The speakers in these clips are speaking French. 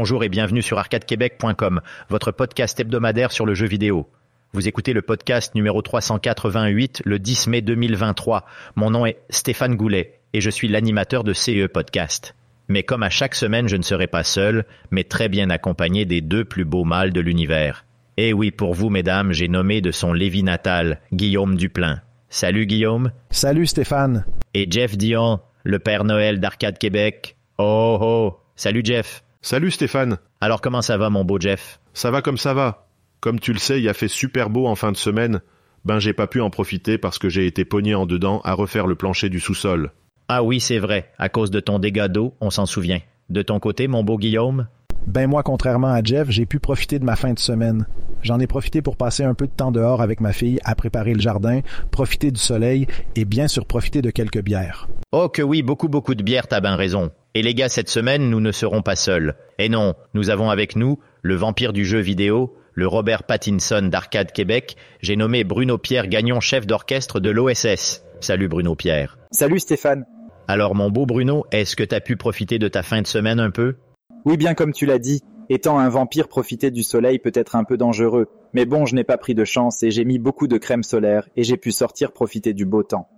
Bonjour et bienvenue sur arcadequebec.com, votre podcast hebdomadaire sur le jeu vidéo. Vous écoutez le podcast numéro 388 le 10 mai 2023. Mon nom est Stéphane Goulet et je suis l'animateur de CE Podcast. Mais comme à chaque semaine, je ne serai pas seul, mais très bien accompagné des deux plus beaux mâles de l'univers. Et oui, pour vous, mesdames, j'ai nommé de son Lévis natal, Guillaume Duplain. Salut Guillaume. Salut Stéphane. Et Jeff Dion, le Père Noël d'Arcade Québec. Oh oh. Salut Jeff. Salut Stéphane. Alors comment ça va mon beau Jeff? Ça va comme ça va. Comme tu le sais, il a fait super beau en fin de semaine. Ben j'ai pas pu en profiter parce que j'ai été pogné en dedans à refaire le plancher du sous-sol. Ah oui, c'est vrai. À cause de ton dégât d'eau, on s'en souvient. De ton côté, mon beau Guillaume? Ben moi, contrairement à Jeff, j'ai pu profiter de ma fin de semaine. J'en ai profité pour passer un peu de temps dehors avec ma fille à préparer le jardin, profiter du soleil et bien sûr profiter de quelques bières. Oh que oui, beaucoup beaucoup de bières, t'as bien raison. Et les gars, cette semaine, nous ne serons pas seuls. Et non, nous avons avec nous le vampire du jeu vidéo, le Robert Pattinson d'Arcade Québec. J'ai nommé Bruno Pierre Gagnon, chef d'orchestre de l'OSS. Salut Bruno Pierre. Salut Stéphane. Alors mon beau Bruno, est-ce que t'as pu profiter de ta fin de semaine un peu? Oui, bien comme tu l'as dit. Étant un vampire, profiter du soleil peut être un peu dangereux. Mais bon, je n'ai pas pris de chance et j'ai mis beaucoup de crème solaire et j'ai pu sortir profiter du beau temps.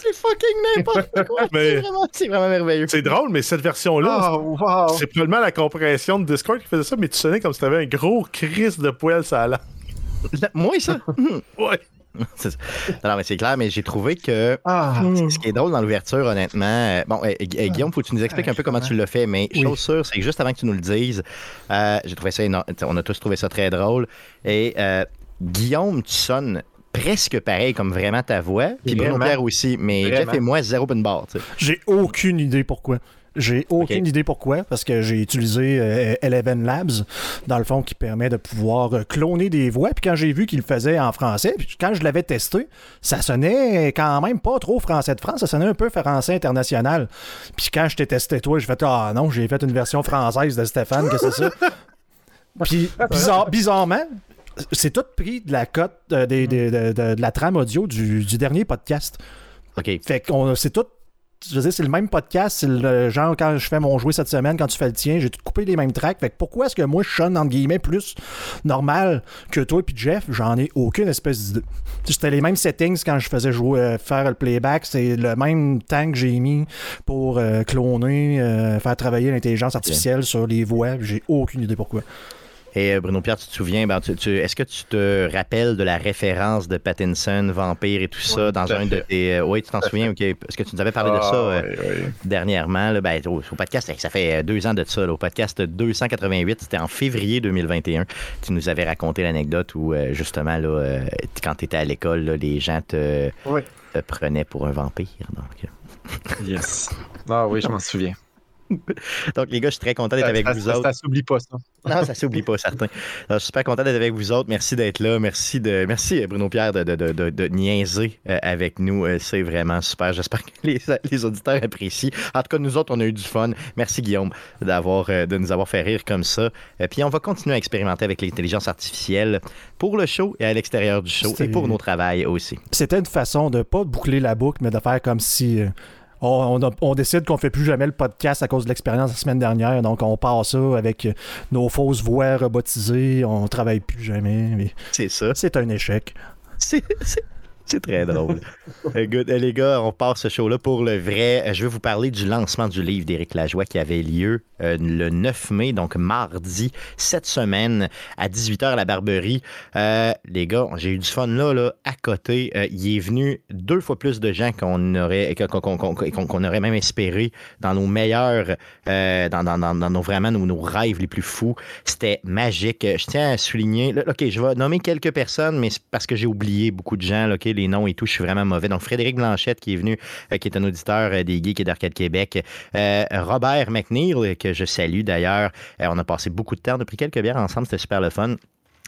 C'est fucking n'importe quoi. Mais- C'est vraiment, vraiment merveilleux. C'est drôle, mais cette version-là, Ah, wow. c'est probablement la compression de Discord qui faisait ça, mais tu sonnais comme si t'avais un gros crise de poêle sur la Moi, ça? Ouais. C'est ça. non, mais c'est clair, mais j'ai trouvé que Ah, ce qui est drôle dans l'ouverture, honnêtement. euh, Bon, euh, Gu- euh, Guillaume, faut que tu nous expliques un peu comment tu l'as fait, mais Oui. chose sûre, c'est que juste avant que tu nous le dises, euh, j'ai trouvé ça énorme. On a tous trouvé ça très drôle. Et euh, Guillaume, tu sonnes presque pareil comme vraiment ta voix. Puis Bruno. Pierre aussi, mais Jeff Vraiment. et moi, zéro open bar. tu sais. J'ai aucune idée pourquoi. J'ai aucune idée pourquoi, parce que j'ai utilisé euh, Eleven Labs, dans le fond, qui permet de pouvoir euh, cloner des voix. Puis quand j'ai vu qu'il le faisait en français, puis quand je l'avais testé, ça sonnait quand même pas trop français de France, ça sonnait un peu français international. Puis quand je t'ai testé toi, j'ai fait Ah non, j'ai fait une version française de Stéphane, que c'est ça? Puis bizarre- bizarrement, c'est tout pris de la cote euh, des- des- de, de- de la trame audio du, du dernier podcast. OK. Fait qu'on c'est tout. Je veux dire, c'est le même podcast, c'est le genre quand je fais mon jouet cette semaine, quand tu fais le tien, j'ai tout coupé les mêmes tracks. Fait que pourquoi est-ce que moi je sonne entre guillemets plus normal que toi et Jeff? J'en ai aucune espèce d'idée. C'était les mêmes settings quand je faisais jouer, euh, faire le playback, c'est le même temps que j'ai mis pour euh, cloner, faire travailler l'intelligence artificielle sur les voix. J'ai aucune idée pourquoi. Et euh, Bruno Pierre, tu te souviens, ben, tu- tu- est-ce que tu te rappelles de la référence de Pattinson, Vampire et tout ça dans tout un de tes. euh, oui, tu t'en souviens, ok. Est-ce que tu nous avais parlé de ça euh, Ah, ouais, ouais. dernièrement? là? Ben, au, au podcast, ça fait euh, deux ans de ça. là, au podcast 288, c'était en février 2021. Tu nous avais raconté l'anecdote où, euh, justement, là, euh, quand tu étais à l'école, les gens te, prenaient pour un vampire. Donc, euh. Yes. Ah oui, je m'en souviens. donc, les gars, je suis très content d'être avec ça- vous ça- autres. ça s'oublie pas, ça. Non, ça s'oublie pas, certain. Alors, je suis super content d'être avec vous autres. Merci d'être là. Merci, de, merci Bruno Pierre, de, de, de, de, de niaiser euh, avec nous. Euh, C'est vraiment super. J'espère que les, les auditeurs apprécient. En tout cas, nous autres, on a eu du fun. Merci, Guillaume, d'avoir, euh, de nous avoir fait rire comme ça. Euh, puis, on va continuer à expérimenter avec l'intelligence artificielle pour le show et à l'extérieur du show et pour nos travails aussi. C'était une façon de pas boucler la boucle, mais de faire comme si euh, on, on a- on décide qu'on fait plus jamais le podcast à cause de l'expérience la semaine dernière. Donc on passe ça avec euh, nos fausses voix robotisées. On travaille plus jamais. Mais C'est ça. c'est un échec. C'est c'est- très drôle. Euh, good. Euh, les gars, on part ce show-là pour le vrai. Euh, Je vais vous parler du lancement du livre d'Éric Lajoie qui avait lieu euh, le 9 mai, donc mardi, cette semaine, à 18h à la Barberie. Euh, les gars, j'ai eu du fun là, là à côté. Euh, il est venu deux fois plus de gens qu'on aurait, qu'on, aurait même espéré dans nos meilleurs, dans, dans, dans, dans nos, vraiment nos, nos rêves les plus fous. C'était magique. Je tiens à souligner, là, OK, je vais nommer quelques personnes, mais c'est parce que j'ai oublié beaucoup de gens, là, OK, les noms et tout, je suis vraiment mauvais. Donc, Frédéric Blanchette, qui est venu, euh, qui est un auditeur euh, des Geeks et d'Arcade Québec. Euh, Robert McNeil, que je salue d'ailleurs. On a passé beaucoup de temps, on a pris quelques bières ensemble, c'était super le fun.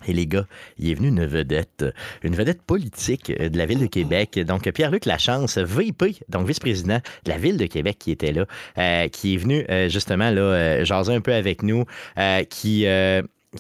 Et les gars, il est venu une vedette, une vedette politique de la ville de Québec. Donc, Pierre-Luc Lachance, VP, donc vice-président de la ville de Québec qui était là, qui est venu justement là, jaser un peu avec nous, qui...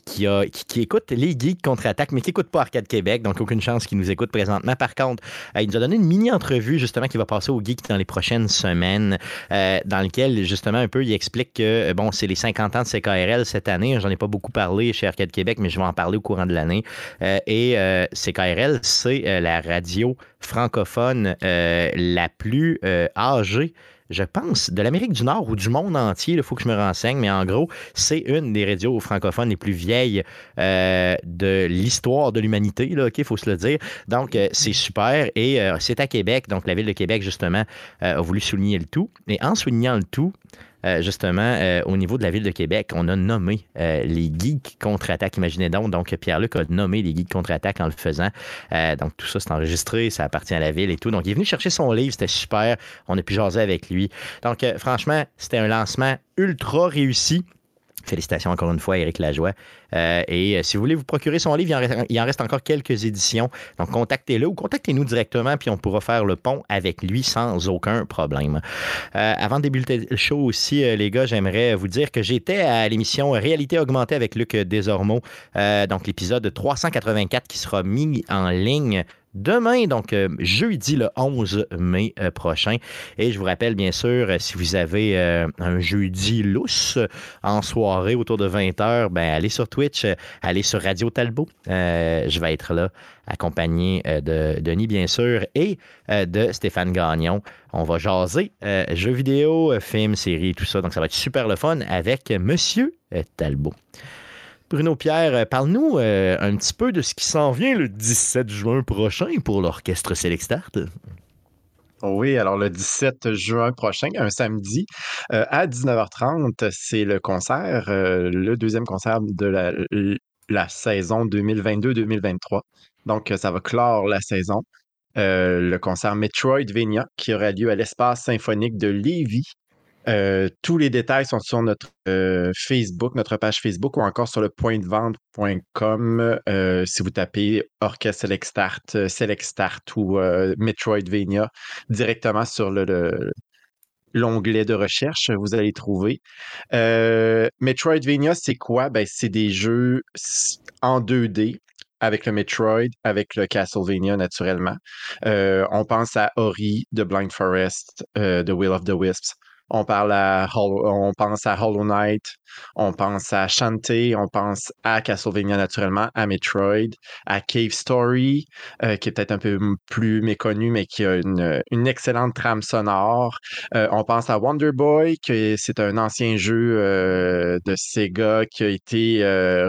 qui, a, qui, écoute les geeks contre-attaque, mais qui n'écoute pas Arcade Québec, donc aucune chance qu'il nous écoute présentement. Par contre, euh, il nous a donné une mini-entrevue justement qui va passer au geek dans les prochaines semaines, euh, dans lequel justement un peu il explique que euh, bon, c'est les 50 ans de CKRL cette année. J'en ai pas beaucoup parlé chez Arcade Québec, mais je vais en parler au courant de l'année. Et CKRL, c'est la radio francophone la plus âgée je pense, de l'Amérique du Nord ou du monde entier. Il faut que je me renseigne, mais en gros, c'est une des radios francophones les plus vieilles euh, de l'histoire de l'humanité. OK, il faut se le dire. Donc, euh, c'est super. Et euh, c'est à Québec. Donc, la ville de Québec, justement, a voulu souligner le tout. Et en soulignant le tout, euh, justement, euh, au niveau de la ville de Québec, on a nommé euh, les geeks contre-attaque. Imaginez donc, donc Pierre-Luc a nommé les geeks contre-attaque en le faisant. Donc, tout ça, c'est enregistré, ça appartient à la ville et tout. Donc, il est venu chercher son livre, c'était super. On a pu jaser avec lui. Donc, franchement, c'était un lancement ultra réussi. Félicitations encore une fois Éric Lajoie. Euh, et euh, si vous voulez vous procurer son livre, il en, reste, encore quelques éditions. Donc, contactez-le ou contactez-nous directement, puis on pourra faire le pont avec lui sans aucun problème. Euh, avant de débuter le show aussi, les gars, j'aimerais vous dire que j'étais à l'émission Réalité augmentée avec Luc Desormeaux, donc l'épisode 384 qui sera mis en ligne demain, donc euh, jeudi le 11 mai euh, prochain. Et je vous rappelle, bien sûr, euh, si vous avez un jeudi lousse en soirée autour de 20h, ben, allez sur Twitch, allez sur Radio Talbot. Je vais être là, accompagné de Denis, bien sûr, et de Stéphane Gagnon. On va jaser jeux vidéo, films, séries, tout ça. Donc, ça va être super le fun avec Monsieur Talbot. Bruno Pierre, euh, parle-nous euh, un petit peu de ce qui s'en vient le 17 juin prochain pour l'orchestre Select Start. Oui, alors le 17 juin prochain, un samedi, euh, à 19h30, c'est le concert, le deuxième concert de la, saison 2022-2023. Donc, ça va clore la saison. Le concert Metroidvania qui aura lieu à l'espace symphonique de Lévis. Euh, tous les détails sont sur notre euh, Facebook, notre page Facebook ou encore sur le pointdevente.com euh, si vous tapez Orchestre Select Start, euh, Select Start ou Metroidvania directement sur le, le- l'onglet de recherche, vous allez trouver. Metroidvania, c'est quoi? Ben, c'est des jeux en 2D avec le Metroid, avec le Castlevania naturellement. On pense à Ori de Blind Forest, euh, de Will of the Wisps. On, parle à on pense à Hollow Knight, on pense à Shantae, on pense à Castlevania naturellement, à Metroid, à Cave Story, euh, qui est peut-être un peu plus méconnu, mais qui a une, excellente trame sonore. Euh, on pense à Wonder Boy, que c'est un ancien jeu euh, de Sega qui a été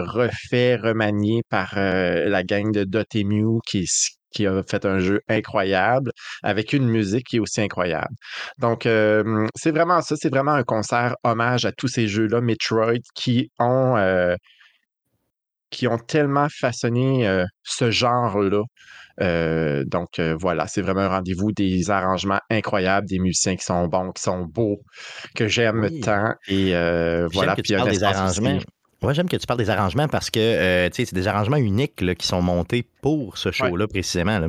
refait, remanié par la gang de Dotemu, qui, qui a fait un jeu incroyable, avec une musique qui est aussi incroyable. Donc, euh, c'est vraiment ça, c'est vraiment un concert hommage à tous ces jeux-là, Metroid, qui ont, euh, qui ont tellement façonné euh, ce genre-là. Donc, voilà, c'est vraiment un rendez-vous, des arrangements incroyables, des musiciens qui sont bons, qui sont beaux, que j'aime Oui. tant. Et voilà, que puis tu un parles des arrangements. aussi. Ouais, j'aime que tu parles des arrangements parce que euh, tu sais, c'est des arrangements uniques là, qui sont montés pour ce show-là précisément. là.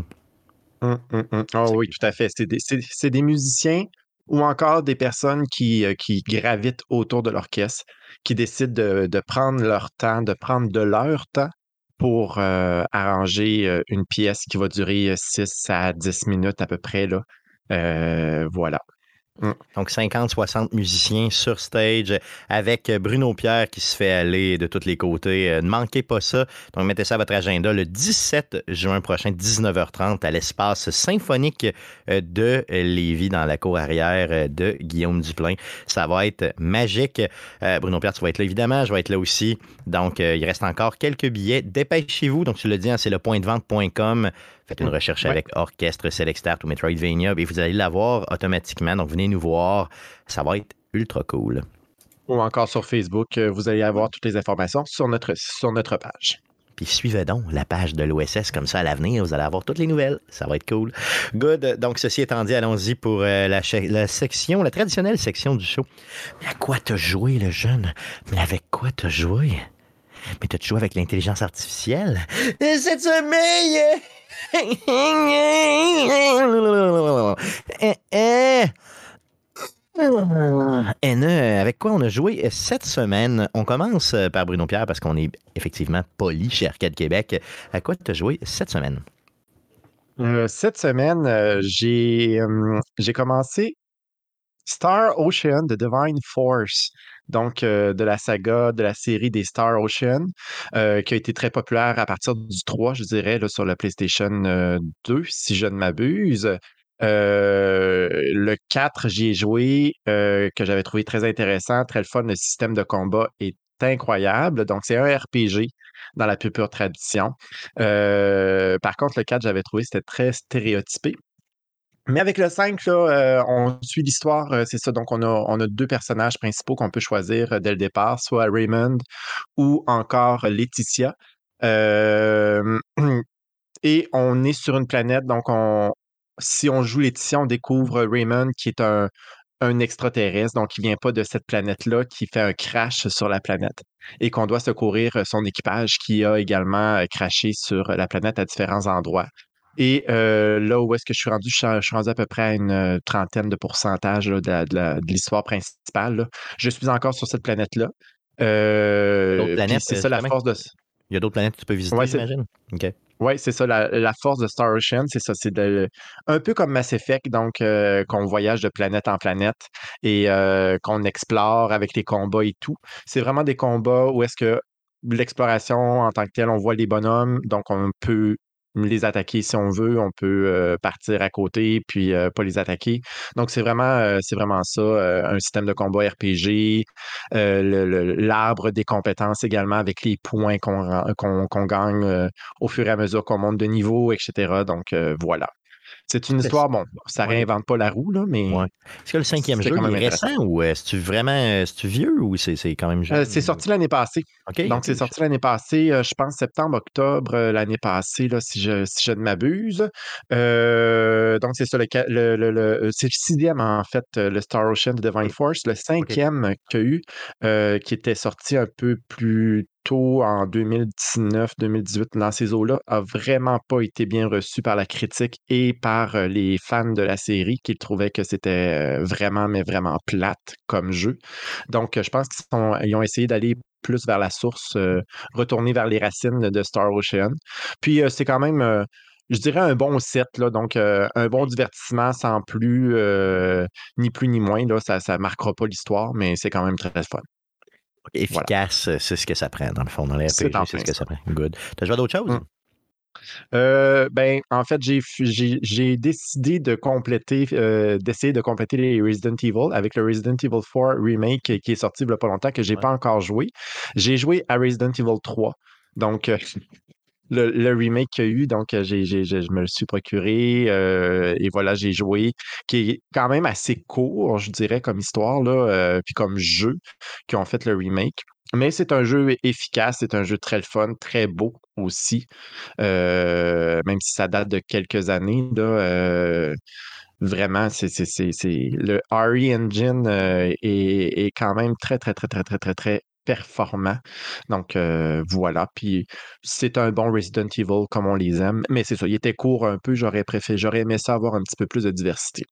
Ah oui, tout à fait. C'est des, musiciens ou encore des personnes qui, euh, qui gravitent autour de l'orchestre, qui décident de, de prendre leur temps, de prendre de leur temps pour euh, arranger euh, une pièce qui va durer 6 à 10 minutes à peu près. Là. Euh, voilà. Donc 50-60 musiciens sur stage avec Bruno Pierre qui se fait aller de tous les côtés. Euh, Ne manquez pas ça. Donc mettez ça à votre agenda le 17 juin prochain, 19h30, à l'espace symphonique euh, de Lévis dans la cour arrière euh, de Guillaume Duplain. Ça va être magique. Bruno Pierre, tu vas être là évidemment. Je vais être là aussi. Donc il reste encore quelques billets. Dépêchez-vous. Donc tu l'as dit, hein, c'est le pointdevente.com. Faites une recherche Ouais. avec Orchestre Select Start ou Metroidvania et vous allez l'avoir automatiquement. Donc venez nous voir. Ça va être ultra cool. Ou encore sur Facebook, euh, vous allez avoir toutes les informations sur notre, sur notre page. Puis suivez donc la page de l'OSS comme ça à l'avenir, vous allez avoir toutes les nouvelles. Ça va être cool. Good. Donc, ceci étant dit, allons-y pour euh, la, section, la traditionnelle section du show. Mais à quoi t'as joué, le jeune? Mais avec quoi t'as joué? Mais t'as joué avec l'intelligence artificielle? Et Cette semaine! Eh, eh. NE, avec quoi on a joué cette semaine? On commence par Bruno Pierre parce qu'on est effectivement poli chez Arcade Québec. À quoi tu as joué cette semaine? Euh, cette semaine, euh, j'ai euh, j'ai commencé Star Ocean The Divine Force, donc euh, de la saga, de la série des Star Ocean, euh, qui a été très populaire à partir du 3, je dirais, sur la PlayStation euh, 2, si je ne m'abuse. Euh, le 4, j'y ai joué, euh, que j'avais trouvé très intéressant, très fun. Le système de combat est incroyable. Donc, c'est un RPG dans la plus pure tradition. Euh, par contre, le 4, j'avais trouvé c'était très stéréotypé. Mais avec le 5, là, euh, on suit l'histoire, euh, c'est ça. Donc, on a, deux personnages principaux qu'on peut choisir euh, dès le départ, soit Raymond ou encore Laetitia. Et on est sur une planète, donc on, si on joue Laetitia, on découvre Raymond qui est un, extraterrestre, donc qui vient pas de cette planète-là, qui fait un crash sur la planète et qu'on doit secourir son équipage qui a également crashé sur la planète à différents endroits. Et euh, là où est-ce que je suis rendu, je suis, rendu à peu près à une euh, trentaine de pourcentage là, de, l'histoire principale. là. Je suis encore sur cette planète-là. Euh, D'autres puis planètes, c'est euh, ça la force de. Il y a d'autres planètes que tu peux visiter, Ouais, j'imagine? Oui, c'est ça, la, la force de Star Ocean, c'est ça, c'est un peu comme Mass Effect, donc euh, qu'on voyage de planète en planète et euh, qu'on explore avec les combats et tout. C'est vraiment des combats où est-ce que l'exploration en tant que telle, on voit les bonhommes, donc on peut les attaquer si on veut, on peut partir à côté puis pas les attaquer. Donc c'est vraiment c'est vraiment ça, un système de combat RPG, l'arbre des compétences également avec les points qu'on qu'on qu'on gagne au fur et à mesure qu'on monte de niveau, etc. Donc voilà. C'est une histoire, bon, ça Ouais. réinvente pas la roue, là, mais Ouais. Est-ce que le cinquième jeu quand il même est récent ou est-ce vraiment est vieux ou c'est quand même jeune? euh, c'est sorti l'année passée. OK. Donc, c'est sorti l'année passée, euh, je pense septembre, octobre euh, l'année passée, là, si je, si je ne m'abuse. Euh, donc, c'est ça, le, le- le- le- c'est le sixième, en fait, euh, le Star Ocean de Divine Force. Le cinquième qu'il y a eu, euh, qui était sorti un peu plus en 2019-2018 dans ces eaux-là, a vraiment pas été bien reçu par la critique et par euh, les fans de la série qui trouvaient que c'était euh, vraiment, mais vraiment plate comme jeu. Donc, je pense qu'ils ont essayé d'aller plus vers la source, euh, retourner vers les racines de Star Ocean. Puis, c'est quand même, je dirais, un bon set, donc un bon divertissement sans plus, ni plus ni moins. Là, ça ne marquera pas l'histoire, mais c'est quand même très fun. Efficace, c'est ce que ça prend, dans le fond. Dans les RPG, c'est ce que ça prend. Good. T'as joué à d'autres choses? Mm. Euh, ben, en fait, j'ai, décidé de compléter, euh, d'essayer de compléter les Resident Evil avec le Resident Evil 4 Remake qui est sorti il n'y a pas longtemps, que j'ai Ouais. pas encore joué. J'ai joué à Resident Evil 3. Donc, euh, le, remake qu'il y a eu, donc euh, j'ai, je me le suis procuré euh, et voilà, j'ai joué, qui est quand même assez court, je dirais, comme histoire, là, euh, puis comme jeu qui ont fait le remake. Mais c'est un jeu efficace, c'est un jeu très fun, très beau aussi. Même si ça date de quelques années, là, vraiment, c'est, c'est, c'est, c'est- le RE Engine est, est quand même très, très, très, très, très, très, très performant. Donc euh, voilà. Puis c'est un bon Resident Evil comme on les aime. Mais c'est ça, il était court un peu. J'aurais préféré, j'aurais aimé ça avoir un petit peu plus de diversité.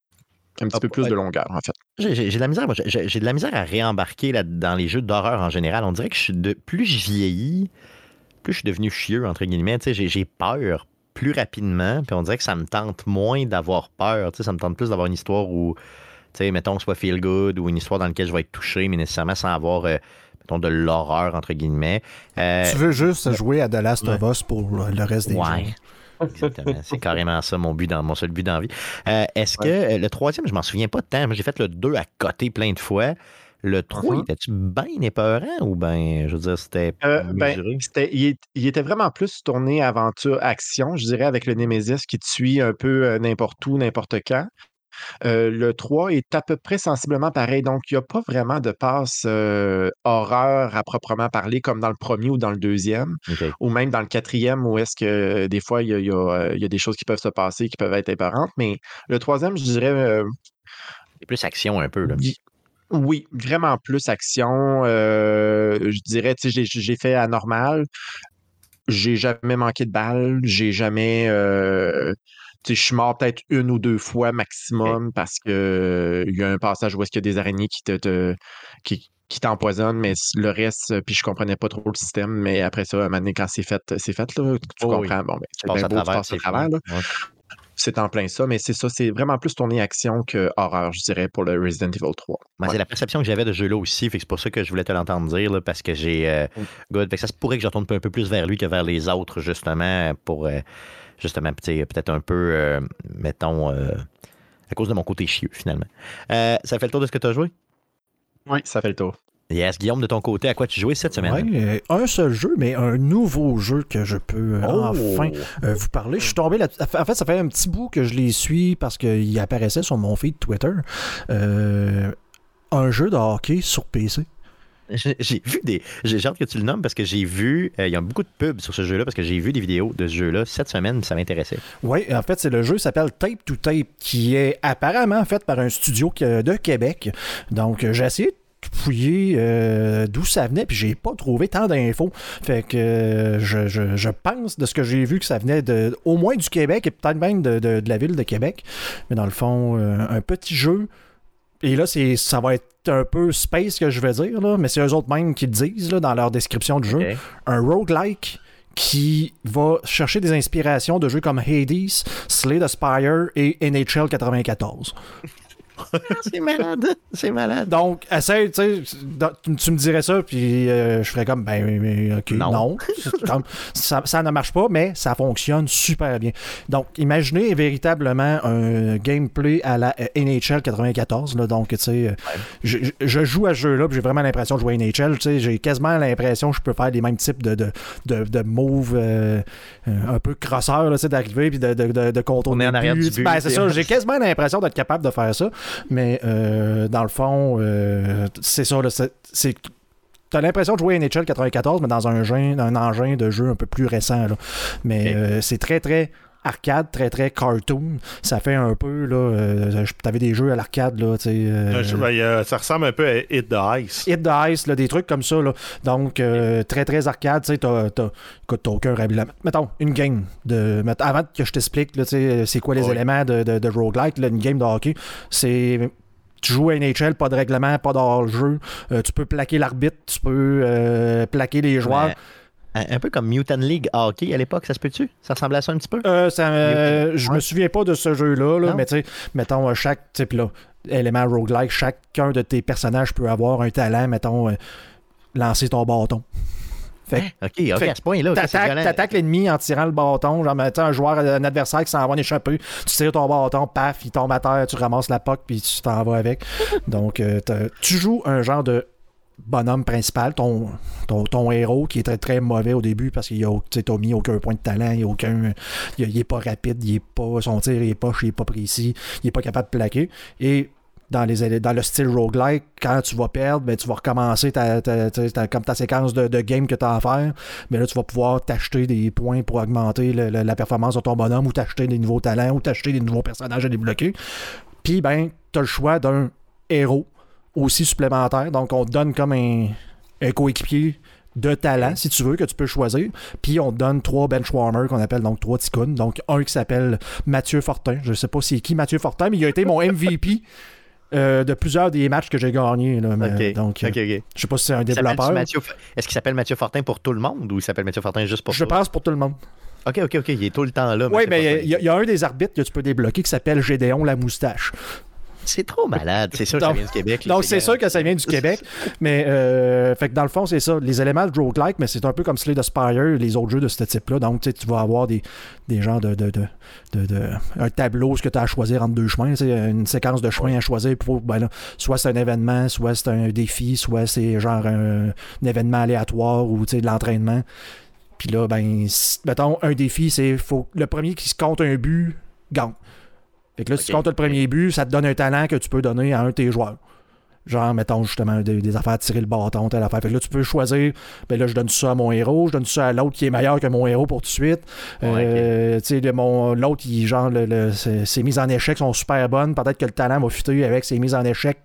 Un petit peu plus ouais. de longueur, en fait. J'ai de la misère, moi, j'ai de la misère à réembarquer là, dans les jeux d'horreur en général. On dirait que je suis de, plus je vieillis, plus je suis devenu chieux, entre guillemets. J'ai peur plus rapidement, puis on dirait que ça me tente moins d'avoir peur. Ça me tente plus d'avoir une histoire où, tu sais, mettons, soit feel good ou une histoire dans laquelle je vais être touché, mais nécessairement sans avoir, euh, mettons, de l'horreur, entre guillemets. Euh, Tu veux juste jouer à The Last of Us pour le reste des Ouais. jours. Exactement. C'est carrément ça mon but dans mon seul but dans la vie. Euh, Est-ce que euh, le troisième, je m'en souviens pas de temps. Moi, j'ai fait le 2 à côté plein de fois. Le 3, Mhm. il était-tu bien épeurant ou bien, je veux dire, c'était Euh, ben, il, était vraiment plus tourné aventure-action, je dirais, avec le Nemesis qui te suit un peu euh, n'importe où, n'importe quand. Euh, le 3 est à peu près sensiblement pareil. Donc, il n'y a pas vraiment de passe euh, horreur à proprement parler, comme dans le premier ou dans le deuxième, ou même dans le quatrième, où est-ce que des fois, il y a, il y a, il y a des choses qui peuvent se passer, qui peuvent être épeurantes. Mais le troisième, je dirais, euh, C'est plus action un peu. Là. oui, vraiment plus action. je dirais, tu sais, j'ai j'ai fait anormal. J'ai jamais manqué de balles. J'ai jamais. Euh, je suis mort peut-être une ou deux fois maximum parce que il y a un passage où est-ce qu'il y a des araignées qui te, te- qui, qui t'empoisonnent, mais le reste, puis je comprenais pas trop le système, mais après ça, à un moment donné, quand c'est fait, c'est fait, là, tu Oh oui. comprends. Bon, ben, c'est bien beau, tu passes à c'est travers, là. Ouais. C'est en plein ça, mais c'est ça, c'est vraiment plus tourné action que horreur, je dirais, pour le Resident Evil 3. Moi, Ouais. C'est la perception que j'avais de ce jeu-là aussi, c'est pour ça que je voulais te l'entendre dire, là, parce que j'ai. euh, Mm. good. Fait que ça se pourrait que je retourne un peu plus vers lui que vers les autres, justement, pour. euh, justement, peut-être un peu, euh, mettons, euh, à cause de mon côté chieux, finalement. Euh, ça fait le tour de ce que tu as joué? Oui, ça fait le tour. Yes, Guillaume, de ton côté, à quoi tu jouais cette semaine? Ouais, un seul jeu, mais un nouveau jeu que je peux Oh! enfin euh, vous parler. Je suis tombé là En fait, ça fait un petit bout que je les suis parce qu'il apparaissait sur mon feed Twitter. Euh, un jeu de hockey sur PC. J'ai vu des. J'ai hâte que tu le nommes parce que j'ai vu. euh, Il y a beaucoup de pubs sur ce jeu-là parce que j'ai vu des vidéos de ce jeu-là cette semaine, ça m'intéressait. Oui, en fait, c'est le jeu s'appelle Tape to Tape, qui est apparemment fait par un studio que- de Québec. Donc, euh, j'ai essayé de fouiller euh, d'où ça venait, puis j'ai pas trouvé tant d'infos. Fait que euh, je, je- pense de ce que j'ai vu que ça venait de, au moins du Québec et peut-être même de, de- la ville de Québec. Mais dans le fond, euh, un petit jeu. Et là, ça va être un peu space que je vais dire, là, mais c'est eux autres mêmes qui le disent là, dans leur description du jeu un roguelike qui va chercher des inspirations de jeux comme Hades, Slay the Spire et NHL 94. c'est malade. C'est malade. Donc, essaye, tu sais, tu me dirais ça, puis euh, je ferais comme, ben, mais- mais, ok, Non. ça, ça ne marche pas, mais ça fonctionne super bien. Donc, imaginez véritablement un gameplay à la euh, NHL 94. Là, donc, tu sais, euh, je, joue à ce jeu-là, puis j'ai vraiment l'impression de jouer à NHL. Tu sais, j'ai quasiment l'impression que je peux faire les mêmes types de, de, de, de moves euh, euh, un peu crosseurs, là, tu sais, d'arriver, puis de, de, de, de contourner Tourner en le arrière but. du but, Ben, c'est ça, j'ai quasiment l'impression d'être capable de faire ça. Mais euh, dans le fond, euh, c'est ça. c'est- T'as l'impression de jouer à NHL 94, mais dans un, engin- un engin de jeu un peu plus récent. là. Mais euh, c'est très, très arcade, très, très cartoon. Ça fait un peu, là, euh, t'avais des jeux à l'arcade, là, tu sais... euh, Un jeu- ben, ça ressemble un peu à Hit the Ice. Hit the Ice, là, des trucs comme ça. Là. Donc, euh, très, très arcade. Tu sais, t'as, t'as, écoute, t'as aucun règlement. Mettons, une game. De, avant que je t'explique, là, tu sais, c'est quoi les Oui. éléments de, de, de roguelike, là, une game de hockey, c'est. Tu joues à NHL, pas de règlement, pas d'hors-jeu. Euh, tu peux plaquer l'arbitre, tu peux euh, plaquer les joueurs. Un, peu comme Mutant League Hockey à l'époque, ça se peut-tu? Ça ressemblait à ça un petit peu? Euh, ça, euh, je ouais. me souviens pas de ce jeu-là, là, mais tu sais, mettons, euh, chaque type là, élément roguelike, chacun de tes personnages peut avoir un talent, mettons, euh, lancer ton bâton. Fait OK, OK, Fait à ce point-là. T'attaques, l'ennemi en tirant le bâton. Genre, mettons, un joueur, un adversaire qui s'en va en échapper. Tu tires ton bâton, paf, il tombe à terre, tu ramasses la poque, puis tu t'en vas avec. Donc, euh, tu joues un genre de bonhomme principal, ton, ton, ton héros, qui est très, très mauvais au début parce qu'il a, mis aucun point de talent, il, aucun, il, est pas rapide, il est pas, son tir il est pas, il est pas précis, il est pas capable de plaquer. Et dans, les, dans le style roguelike, quand tu vas perdre, ben, tu vas recommencer ta, ta- ta- comme ta séquence de, de game que tu as à faire. Mais là, tu vas pouvoir t'acheter des points pour augmenter la performance de ton bonhomme ou t'acheter des nouveaux talents ou t'acheter des nouveaux personnages à débloquer. Puis, ben, tu as le choix d'un héros aussi supplémentaire. Donc, on te donne comme un, un coéquipier de talent, si tu veux, que tu peux choisir. Puis on te donne trois benchwarmers qu'on appelle donc trois ticounes. Donc un qui s'appelle Mathieu Fortin. Je sais pas c'est qui Mathieu Fortin, mais il a été mon MVP euh, de plusieurs des matchs que j'ai gagnés. là. Mais, donc, euh, je sais pas si c'est un développeur. Mathieu- Est-ce qu'il s'appelle Mathieu Fortin pour tout le monde ou il s'appelle Mathieu Fortin juste pour Je toi? pense pour tout le monde. OK, OK, OK. Il est tout le temps là. Oui, mais y, il y a un des arbitres que tu peux débloquer qui s'appelle Gédéon la moustache. C'est trop malade. C'est sûr que ça vient du Québec. Donc, c'est sûr que ça vient du Québec. Mais, euh, fait que dans le fond, c'est ça. Les éléments de roguelike, mais c'est un peu comme Slay the Spire, les autres jeux de ce type-là. Donc, tu vas avoir des, des genres de, de, de, de- un tableau, ce que tu as à choisir entre deux chemins, sais, une séquence de chemins à choisir. Pour, ben là, soit c'est un événement, soit c'est un défi, soit c'est genre un, un événement aléatoire ou de l'entraînement. Puis là, ben, si- mettons, un défi, c'est faut le premier qui se compte un but gagne. Fait que là, si tu comptes le premier but, ça te donne un talent que tu peux donner à un de tes joueurs. Genre, mettons justement des, des affaires, tirer le bâton, telle affaire. Fait que là, tu peux choisir, ben là, je donne ça à mon héros, je donne ça à l'autre qui est meilleur que mon héros pour tout de suite. Euh, Tu sais, l'autre, il, genre, le- le- ses, ses mises en échec sont super bonnes. Peut-être que le talent va fuiter avec ses mises en échec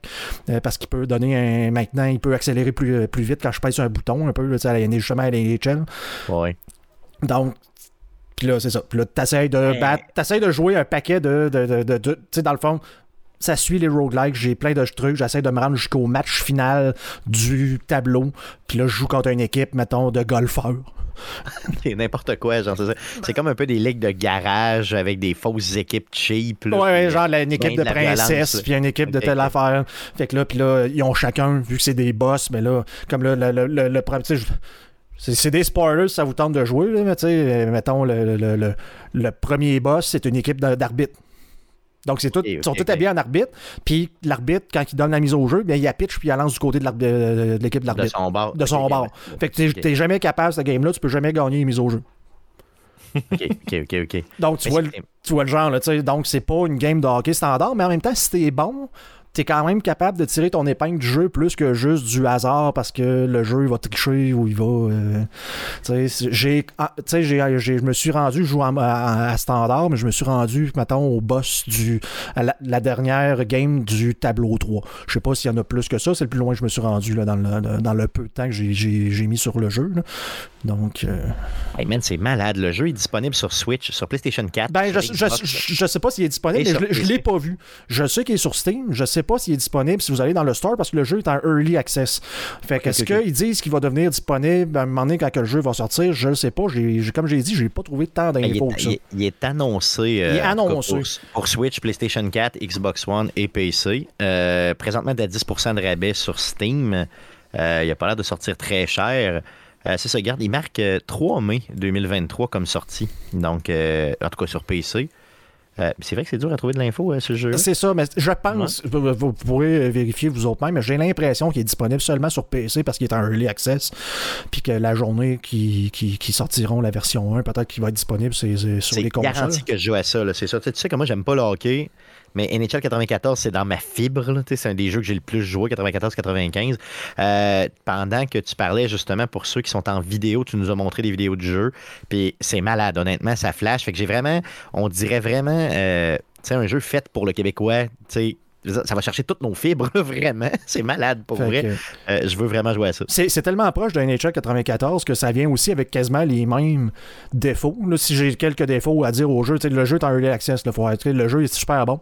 euh, parce qu'il peut donner un. Maintenant, il peut accélérer plus, plus vite quand je pèse un bouton, un peu, tu sais, à justement à la NHL. Ouais. Donc, Puis là, c'est ça. Puis là, t'essayes de battre, t'essayes de jouer un paquet de. de, de, de- de- tu sais, dans le fond, ça suit les roguelikes. J'ai plein de trucs. J'essaie de me rendre jusqu'au match final du tableau. Puis là, je joue contre une équipe, mettons, de golfeurs. C'est n'importe quoi, genre, c'est ça. C'est comme un peu des ligues de garage avec des fausses équipes cheap. là, Ouais, genre euh, là, une équipe ben de princesses, là. puis une équipe de telle affaire. Fait que là, puis là, ils ont chacun, vu que c'est des boss, mais là, comme là, le, le, le, le c'est des spoilers ça vous tente de jouer, là, mais tu sais, euh, mettons, le, le, le, le premier boss, c'est une équipe de- d'arbitres. Donc, c'est tout, sont tous habillés en arbitre. Puis l'arbitre, quand il donne la mise au jeu, bien, il la pitch puis il la lance du côté de de l'équipe de De l'arbitre. son bord. De son bord. Fait que t'es jamais capable, ce game-là, tu peux jamais gagner les mises au jeu. Ok, ok, ok, ok. Donc, tu Mais vois, tu vois le genre, là, tu sais. Donc, c'est pas une game de hockey standard, mais en même temps, si t'es bon, t'es quand même capable de tirer ton épingle du jeu plus que juste du hasard parce que le jeu, il va tricher ou il va. euh, tu j'ai. ah, tu j'ai- je me suis rendu, je joue à, à standard, mais je me suis rendu, mettons, au boss du. à la, la dernière game du tableau 3. Je sais pas s'il y en a plus que ça, c'est le plus loin que je me suis rendu là, dans, le, dans le peu de temps que j'ai- mis sur le jeu. là. Donc. euh, Hey man, c'est malade. Le jeu est disponible sur Switch, sur PlayStation 4. Ben, je, je, je, je sais pas s'il est disponible, mais je, je l'ai pas vu. Je sais qu'il est sur Steam. Je sais pas s'il est disponible si vous allez dans le store parce que le jeu est en early access. Fait que est-ce qu'ils disent qu'il va devenir disponible à un moment donné quand que le jeu va sortir Je le sais pas. J'ai, j'ai- comme j'ai dit, j'ai pas trouvé tant Ben, il, d'infos il est- il est annoncé, euh, Il est cas, annoncé. Pour, pour Switch, PlayStation 4, Xbox One et PC. Euh, présentement, à 10% de rabais sur Steam. Euh, il a pas l'air de sortir très cher. Euh, c'est ça, regarde, il marque euh, 3 mai 2023 comme sortie. Donc, euh, en tout cas sur PC. Euh, c'est vrai que c'est dur à trouver de l'info, euh, ce jeu. C'est ça, mais je pense, vous, vous pourrez vérifier vous autres même, mais j'ai l'impression qu'il est disponible seulement sur PC parce qu'il est en early access, puis que la journée qui, qui, qui sortiront la version 1, peut-être qu'il va être disponible c'est- c'est sur les C'est consoles. garanti que je joue à ça, c'est ça. Tu sais, tu sais que moi, j'aime pas le hockey, mais NHL 94, c'est dans ma fibre. C'est un des jeux que j'ai le plus joué, 94-95. Euh, pendant que tu parlais, justement, pour ceux qui sont en vidéo, tu nous as montré des vidéos du jeu, puis c'est malade, honnêtement, ça flash. Fait que j'ai vraiment, on dirait vraiment, euh, un jeu fait pour le Québécois, tu ça va chercher toutes nos fibres, vraiment. C'est malade, pour Fait vrai. que- Euh, je veux vraiment jouer à ça. C'est tellement proche d'un NHL 94 que ça vient aussi avec quasiment les mêmes défauts. Là, si j'ai quelques défauts à dire au jeu, le jeu est en early access. Là, faut être- le jeu est super bon.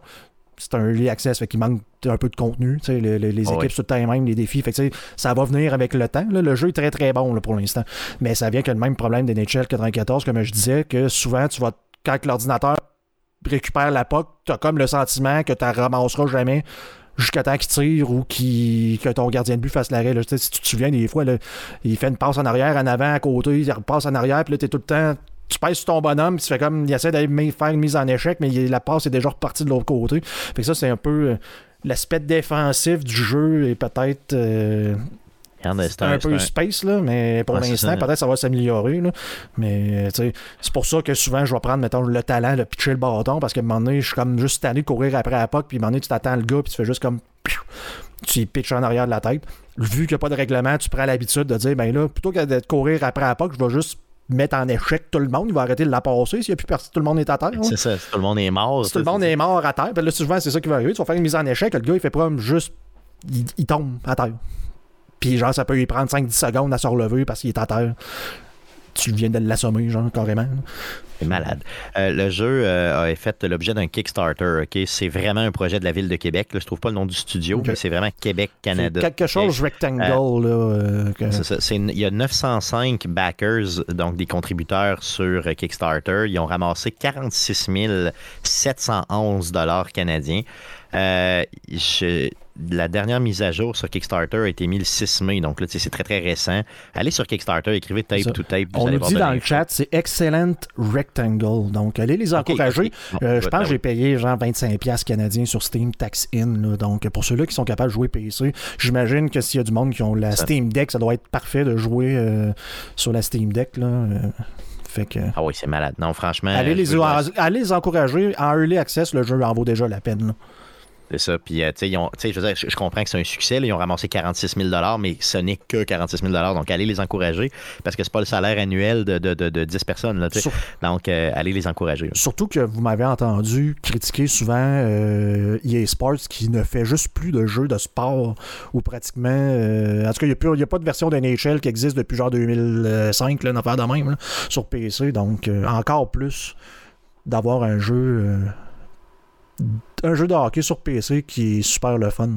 C'est un early access, fait qu'il manque un peu de contenu. Les, les- les Ouais. équipes sur le temps même, les défis. Fait que, ça va venir avec le temps. là. Le jeu est très très bon là, pour l'instant. Mais ça vient que le même problème des NHL 94, comme je disais, que souvent, tu vas quand l'ordinateur récupère la POC, tu as comme le sentiment que tu ramasseras jamais jusqu'à temps qu'il tire ou que ton gardien de but fasse l'arrêt. Si tu te souviens, des fois, là, il fait une passe en arrière, en avant, à côté, il repasse en arrière, puis là, tu es tout le temps. Tu pèses sur ton bonhomme, puis tu fais comme. Il essaie d'aller faire une mise en échec, mais la passe est déjà repartie de l'autre côté. Fait que ça, c'est un peu. euh, L'aspect défensif du jeu est peut-être euh, c'est un, un- peu space, là, mais pour Ouais, l'instant, peut-être ça va s'améliorer. Mais c'est pour ça que souvent, je vais prendre, mettons, le talent de pitcher le bâton, parce qu'à un moment donné, je suis comme juste tanné de courir après la puck, puis à un moment donné, tu t'attends le gars, puis tu fais juste comme. Tu y pitches en arrière de la tête. Vu qu'il n'y a pas de règlement, tu prends l'habitude de dire, ben là, plutôt que de courir après la puck, je vais juste mettre en échec tout le monde. Il va arrêter de la passer. S'il n'y a plus personne, tout le monde est à terre. C'est ça, si tout le monde est mort. Si tout le monde est mort à terre, ben là, souvent, c'est ça qui va arriver. Tu vas faire une mise en échec, le gars, il fait pas juste. Il, il tombe à terre. Puis, genre, ça peut lui prendre 5-10 secondes à se relever parce qu'il est à terre. Tu viens de l'assommer, genre, carrément. C'est malade. Euh, le jeu euh, a fait l'objet d'un Kickstarter. ok? C'est vraiment un projet de la ville de Québec. Là, je trouve pas le nom du studio, mais c'est vraiment Québec-Canada. Quelque chose rectangle, là. euh, que- ça. Une- il y a 905 backers, donc des contributeurs sur euh, Kickstarter. Ils ont ramassé 46 711 dollars canadiens. Euh, je- la dernière mise à jour sur Kickstarter a été mise le 6 mai, donc là, tu sais, c'est très très récent. Allez sur Kickstarter, écrivez tape Ça. to tape. vous On allez nous voir dit dans le chat, c'est Excellent Rectangle. Donc, allez les encourager. Euh, je pense que j'ai payé genre 25$ canadiens sur Steam Tax In. là. Donc, pour ceux-là qui sont capables de jouer PC, j'imagine que s'il y a du monde qui ont la Ça. Steam Deck, ça doit être parfait de jouer euh, sur la Steam Deck. Là. Fait que. Ah oui, c'est malade. Non, franchement. Allez les, allez les encourager. En early access, le jeu en vaut déjà la peine. là. C'est ça. Puis, euh, tu sais, je, comprends que c'est un succès. là. ils ont ramassé 46 000 mais ce n'est que 46 000 Donc, allez les encourager parce que c'est pas le salaire annuel de, de, de, de 10 personnes. Là. Sur- Donc, euh, allez les encourager. là. Surtout que vous m'avez entendu critiquer souvent euh, EA Sports qui ne fait juste plus de jeux de sport ou pratiquement. euh, en tout cas, il n'y a, pas de version d'NHL qui existe depuis genre 2005, là, affaire de même, là, sur PC. Donc, encore plus d'avoir un jeu. Un jeu de hockey sur PC qui est super le fun.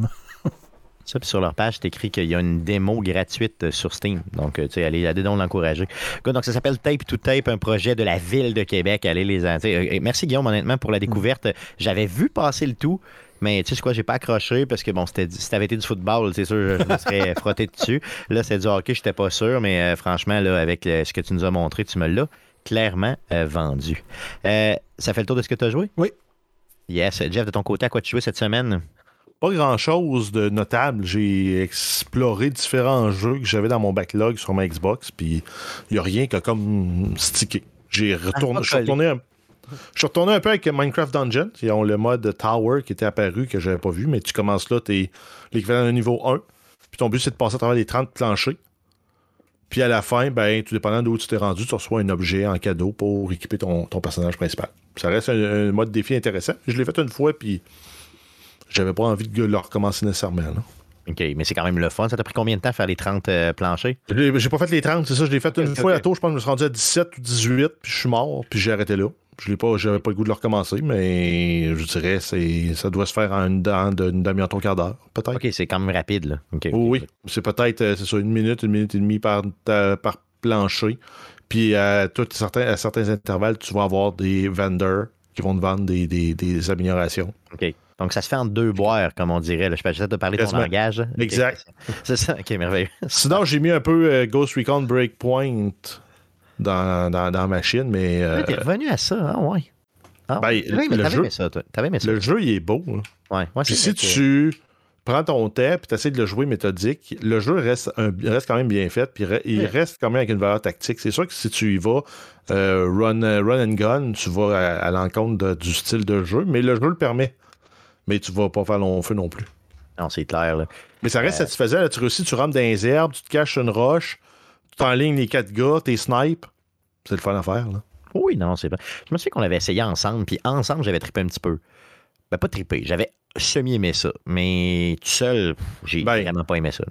Ça, puis sur leur page, c'est écrit qu'il y a une démo gratuite euh, sur Steam. Donc, euh, tu sais, allez, allez donc l'encourager. Donc, ça s'appelle Tape to Tape, un projet de la ville de Québec. Allez les. euh, merci Guillaume, honnêtement, pour la découverte. J'avais vu passer le tout. Mais tu sais quoi, j'ai pas accroché parce que bon, c'était si t'avais été du football, c'est sûr, je, je me serais frotté dessus. Là, c'est du hockey, j'étais pas sûr, mais euh, franchement, là, avec ce que tu nous as montré, tu me l'as clairement euh, vendu. Euh, ça fait le tour de ce que tu as joué? Oui. Yes. Jeff, de ton côté, à quoi tu jouais cette semaine? Pas grand-chose de notable. J'ai exploré différents jeux que j'avais dans mon backlog sur ma Xbox, puis il n'y a rien qui a comme stické. J'ai retourné, Ah, je suis retourné un, je suis retourné un peu avec Minecraft Dungeon. Ils ont le mode Tower qui était apparu que j'avais pas vu, mais tu commences là, tu es l'équivalent d'un niveau 1. Puis ton but, c'est de passer à travers les 30 planchers. Puis à la fin, ben, tout dépendant d'où tu t'es rendu, tu reçois un objet en cadeau pour équiper ton, ton personnage principal. Ça reste un, un mode défi intéressant. Je l'ai fait une fois, puis j'avais pas envie de le recommencer nécessairement. là. OK, mais c'est quand même le fun. Ça t'a pris combien de temps à faire les 30 euh, planchers? J'ai pas fait les 30, c'est ça. Je l'ai fait une fois à tour. Je pense que je me suis rendu à 17 ou 18, puis je suis mort, puis j'ai arrêté là. Je l'ai pas, j'avais pas le goût de le recommencer, mais je dirais c'est ça doit se faire en une, de- une demi-heure, trois quarts d'heure, peut-être. OK, c'est quand même rapide, là. Oui, oui. C'est peut-être euh, c'est ça, une minute, une minute et demie par, par plancher. Puis à, tout- certains, à certains intervalles, tu vas avoir des vendors qui vont te vendre des, des- des améliorations. OK. Donc, ça se fait en deux boires, comme on dirait. là. Je j'essaie de parler ton Quasiment. langage. Exact. C'est ça. OK, merveilleux. Sinon, j'ai mis un peu euh, Ghost Recon Breakpoint dans, dans, dans ma machine, mais euh, Ouais, T'es revenu à ça, hein, ouais. Ah, Ben, aimé- le jeu- aimé ça, aimé le jeu, il est beau. là. Ouais. Ouais, Puis si que- tu prends ton temps et tu essaies de le jouer méthodique, le jeu reste, un- reste quand même bien fait, puis re- il Ouais. reste quand même avec une valeur tactique. C'est sûr que si tu y vas euh, run, euh, run and gun, tu vas à, à l'encontre du style de jeu, mais le jeu le permet. Mais tu vas pas faire long feu non plus. Non, c'est clair, là. Mais ça reste satisfaisant. là. tu réussis, tu rentres dans les herbes, tu te caches une roche, t'enlignes les quatre gars, t'es snipe. C'est le fun à faire. Là. Oui, non, c'est pas. Je me souviens qu'on l'avait essayé ensemble, puis ensemble, j'avais trippé un petit peu. Ben, pas trippé. J'avais semi-aimé ça. Mais tout seul, j'ai Ben, vraiment pas aimé ça.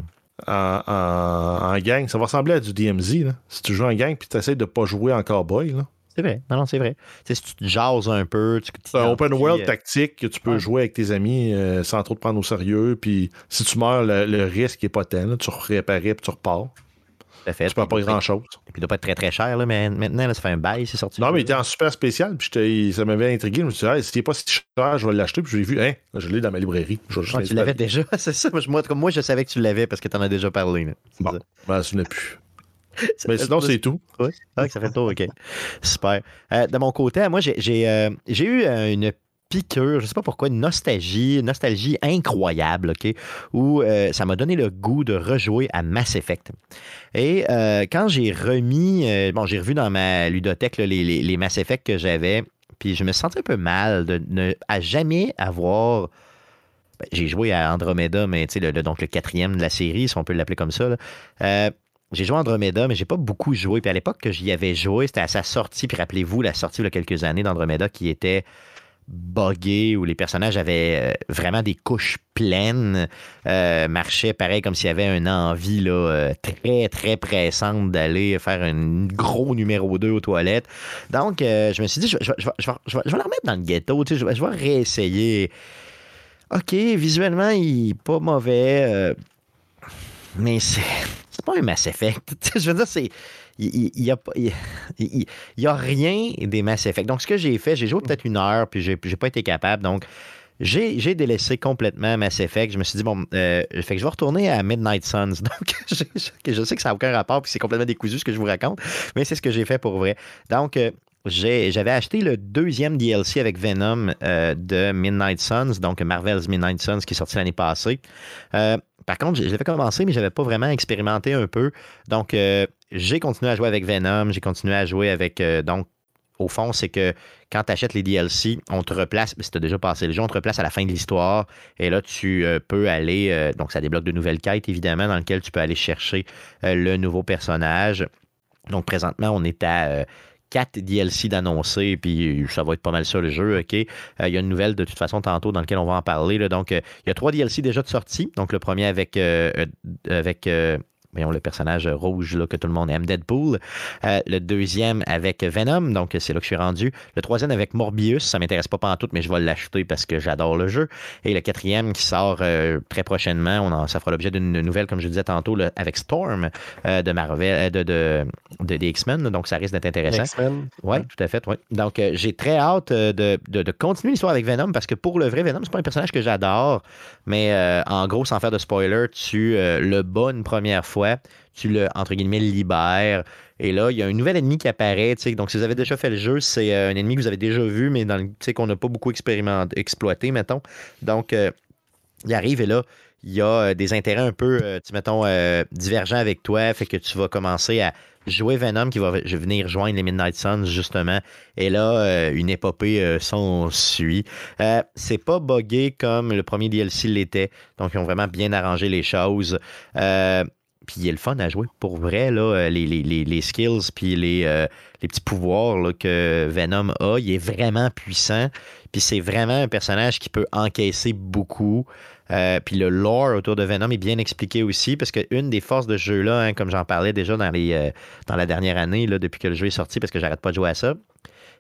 En, en- en gang, ça va ressembler à du DMZ. Là. Si tu joues en gang puis tu essaies de pas jouer en cowboy, là. C'est vrai. Non, non, c'est vrai. Tu sais, si tu te jases un peu, tu. C'est un open world euh, tactique que tu peux ouais. jouer avec tes amis euh, sans trop te prendre au sérieux. Puis si tu meurs, le, le risque n'est pas tel. là. Tu réparais puis tu repars. À fait. Tu perds pas Puis, grand chose. Puis il doit pas être très très cher, là, mais maintenant, là, ça fait un bail, c'est sorti. Non, mais il était en super spécial. Puis ça m'avait intrigué. Je me suis dit, hey, n'est pas si cher, je vais l'acheter. Puis je l'ai vu. Hein, je l'ai dans ma librairie. Je Ah, tu l'avais déjà, c'est ça. Moi, comme moi, je savais que tu l'avais parce que tu en as déjà parlé. là. Bon. ça. Je m'en souvenais plus. Mais sinon, c'est tout. Ouais. Ah, ça fait le tour, OK. Super. Euh, de mon côté, moi, j'ai euh, eu euh, une piqûre, je sais pas pourquoi, une nostalgie, une nostalgie incroyable, OK, où euh, ça m'a donné le goût de rejouer à Mass Effect. Et euh, quand j'ai remis, euh, bon, j'ai revu dans ma ludothèque les, Mass Effect que j'avais, puis je me sentais un peu mal de ne à jamais avoir... ben, j'ai joué à Andromeda, mais tu sais, le, le- donc le quatrième de la série, si on peut l'appeler comme ça. j'ai joué à Andromeda, mais j'ai pas beaucoup joué. Puis à l'époque que j'y avais joué, c'était à sa sortie. Puis rappelez-vous, la sortie il y a quelques années d'Andromeda qui était buggée, où les personnages avaient euh, vraiment des couches pleines, euh, marchaient pareil comme s'il y avait une envie là, euh, très, très pressante d'aller faire un gros numéro 2 aux toilettes. Donc, euh, je me suis dit, je, je- je- je- vais je vais la remettre dans le ghetto, tu je, vais- vais réessayer. OK, visuellement, il est pas mauvais, euh, mais c'est pas un Mass Effect. Je veux dire, c'est. Il n'y a, rien des Mass Effect. Donc, ce que j'ai fait, j'ai joué peut-être une heure, puis j'ai j'ai pas été capable. Donc, j'ai délaissé complètement Mass Effect. Je me suis dit, bon, euh, fait que je vais retourner à Midnight Suns. Donc, je, sais que ça n'a aucun rapport, puis c'est complètement décousu ce que je vous raconte, mais c'est ce que j'ai fait pour vrai. Donc, euh, j'avais acheté le deuxième DLC avec Venom euh, de Midnight Suns, donc Marvel's Midnight Suns qui est sorti l'année passée. Par contre, je l'avais commencé, mais je n'avais pas vraiment expérimenté un peu. Donc, euh, j'ai continué à jouer avec Venom, j'ai continué à jouer avec euh, donc au fond, c'est que quand tu achètes les DLC, on te replace, si tu déjà passé le jeu, on te replace à la fin de l'histoire. Et là, tu euh, peux aller, donc ça débloque de nouvelles quêtes, évidemment, dans lesquelles tu peux aller chercher le nouveau personnage. Donc présentement, on est à 4 DLC d'annoncer, puis ça va être pas mal ça le jeu, OK? Il y a une nouvelle de toute façon tantôt dans laquelle on va en parler. Donc, il y a trois DLC déjà de sortie. Donc, le premier avec voyons, le personnage rouge là, que tout le monde aime, Deadpool. Euh, le deuxième avec Venom, donc c'est là que je suis rendu. Le troisième avec Morbius, ça m'intéresse pas tout, mais je vais l'acheter parce que j'adore le jeu. Et le quatrième qui sort euh, très prochainement, on ça fera l'objet d'une nouvelle, comme je disais tantôt, avec Storm euh, de Marvel, de, de, des X-Men, donc ça risque d'être intéressant. X-Men. Oui, tout à fait, oui. Donc j'ai très hâte de, de continuer l'histoire avec Venom parce que pour le vrai, Venom, c'est pas un personnage que j'adore, mais en gros, sans faire de spoiler, tu le bats une première fois tu le, entre guillemets, libères. Et là, il y a un nouvel ennemi qui apparaît. Donc, si vous avez déjà fait le jeu, c'est euh, un ennemi que vous avez déjà vu, mais dans qu'on n'a pas beaucoup expérimenté, exploité, mettons. Donc, euh, il arrive et là, il y a euh, des intérêts un peu, mettons, divergents avec toi, fait que tu vas commencer à jouer Venom qui va venir joindre les Midnight Suns, justement. Et là, une épopée s'en suit. c'est pas buggé comme le premier DLC l'était. Donc, ils ont vraiment bien arrangé les choses. Puis il est le fun à jouer. Pour vrai, euh, les, skills puis les, euh, petits pouvoirs que Venom a, il est vraiment puissant. Puis c'est vraiment un personnage qui peut encaisser beaucoup. Euh, puis le lore autour de Venom est bien expliqué aussi, parce qu'une des forces de jeu-là, hein, comme j'en parlais déjà dans, dans la dernière année, depuis que le jeu est sorti, parce que j'arrête pas de jouer à ça,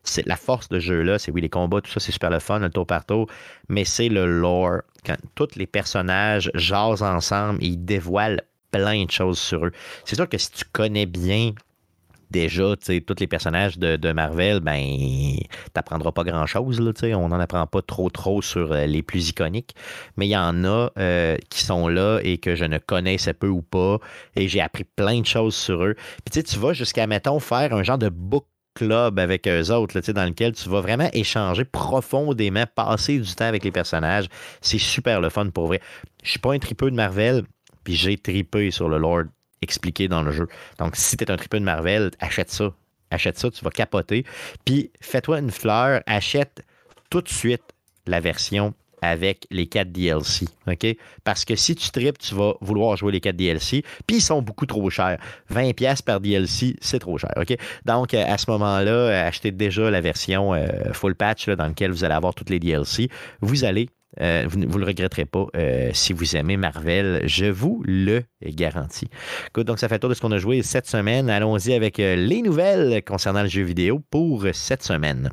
c'est la force de jeu-là. C'est oui, les combats, tout ça, c'est super le fun, le tour par tour, mais c'est le lore. Quand tous les personnages jasent ensemble ils dévoilent plein de choses sur eux. C'est sûr que si tu connais bien déjà tous les personnages de, Marvel, ben t'apprendras pas grand-chose. On n'en apprend pas trop trop sur euh, les plus iconiques. Mais il y en a euh, qui sont là et que je ne connaissais peu ou pas. Et j'ai appris plein de choses sur eux. Puis tu vas jusqu'à, mettons, faire un genre de book club avec eux autres, dans lequel tu vas vraiment échanger profondément, passer du temps avec les personnages. C'est super le fun pour vrai. Je suis pas un tripeux de Marvel, puis j'ai tripé sur le Lord expliqué dans le jeu. Donc, si tu es un tripeux de Marvel, achète ça. Achète ça, tu vas capoter. Puis, fais-toi une fleur, achète tout de suite la version avec les 4 DLC. Parce que si tu tripes, tu vas vouloir jouer les 4 DLC, puis ils sont beaucoup trop chers. 20$ par DLC, c'est trop cher. Donc, euh, à ce moment-là, achetez déjà la version euh, full patch dans laquelle vous allez avoir toutes les DLC. Vous allez euh, vous ne le regretterez pas euh, si vous aimez Marvel, je vous le garantis. donc ça fait tour de ce qu'on a joué cette semaine. Allons-y avec euh, les nouvelles concernant le jeu vidéo pour cette semaine.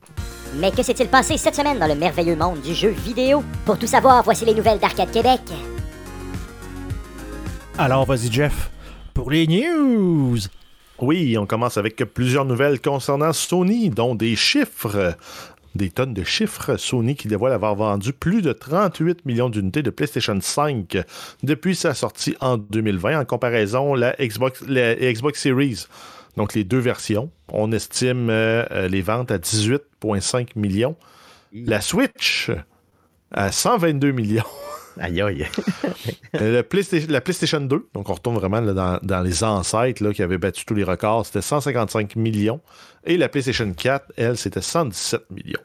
Mais que s'est-il passé cette semaine dans le merveilleux monde du jeu vidéo? Pour tout savoir, voici les nouvelles d'Arcade Québec. Alors vas-y Jeff, pour les news. Oui, on commence avec plusieurs nouvelles concernant Sony, dont des chiffres des tonnes de chiffres. Sony qui dévoile avoir vendu plus de 38 millions d'unités de PlayStation 5 depuis sa sortie en 2020. En comparaison, la Xbox, la Xbox Series, donc les deux versions, on estime euh, euh, les ventes à 18,5 millions. La Switch à 122 millions. Aïe aïe. Euh, la PlayStation 2, donc on retourne vraiment dans, les ancêtres là, qui avaient battu tous les records, c'était 155 millions. Et la PlayStation 4, elle, c'était 117 millions.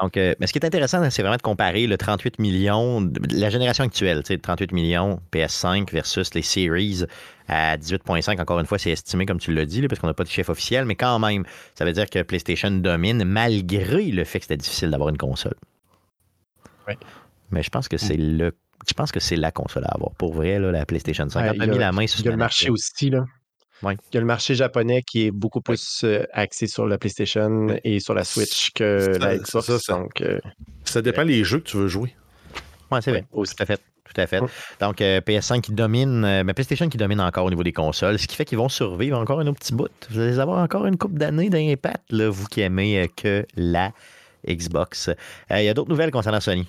Donc, euh, mais ce qui est intéressant, c'est vraiment de comparer le 38 millions, la génération actuelle, 38 millions PS5 versus les Series à 18.5. Encore une fois, c'est estimé, comme tu l'as dit, parce qu'on n'a pas de chef officiel, mais quand même, ça veut dire que PlayStation domine malgré le fait que c'était difficile d'avoir une console. Oui. Mais je pense que c'est le. Je pense que c'est la console à avoir. Pour vrai, la PlayStation 5 a mis la main sur Il y a le marché aussi, là. Il y a le marché japonais qui est beaucoup plus euh, axé sur la PlayStation et sur la Switch que la Xbox. Ça, ça, donc, euh, ça dépend des jeux que tu veux jouer. Oui, c'est vrai. Tout à fait. Tout à fait. Donc, euh, PS5 qui domine, mais PlayStation qui domine encore au niveau des consoles, ce qui fait qu'ils vont survivre encore un autre petit bout. Vous allez avoir encore une coupe d'années d'impact, vous qui aimez que la Xbox. Il y a d'autres nouvelles concernant Sony.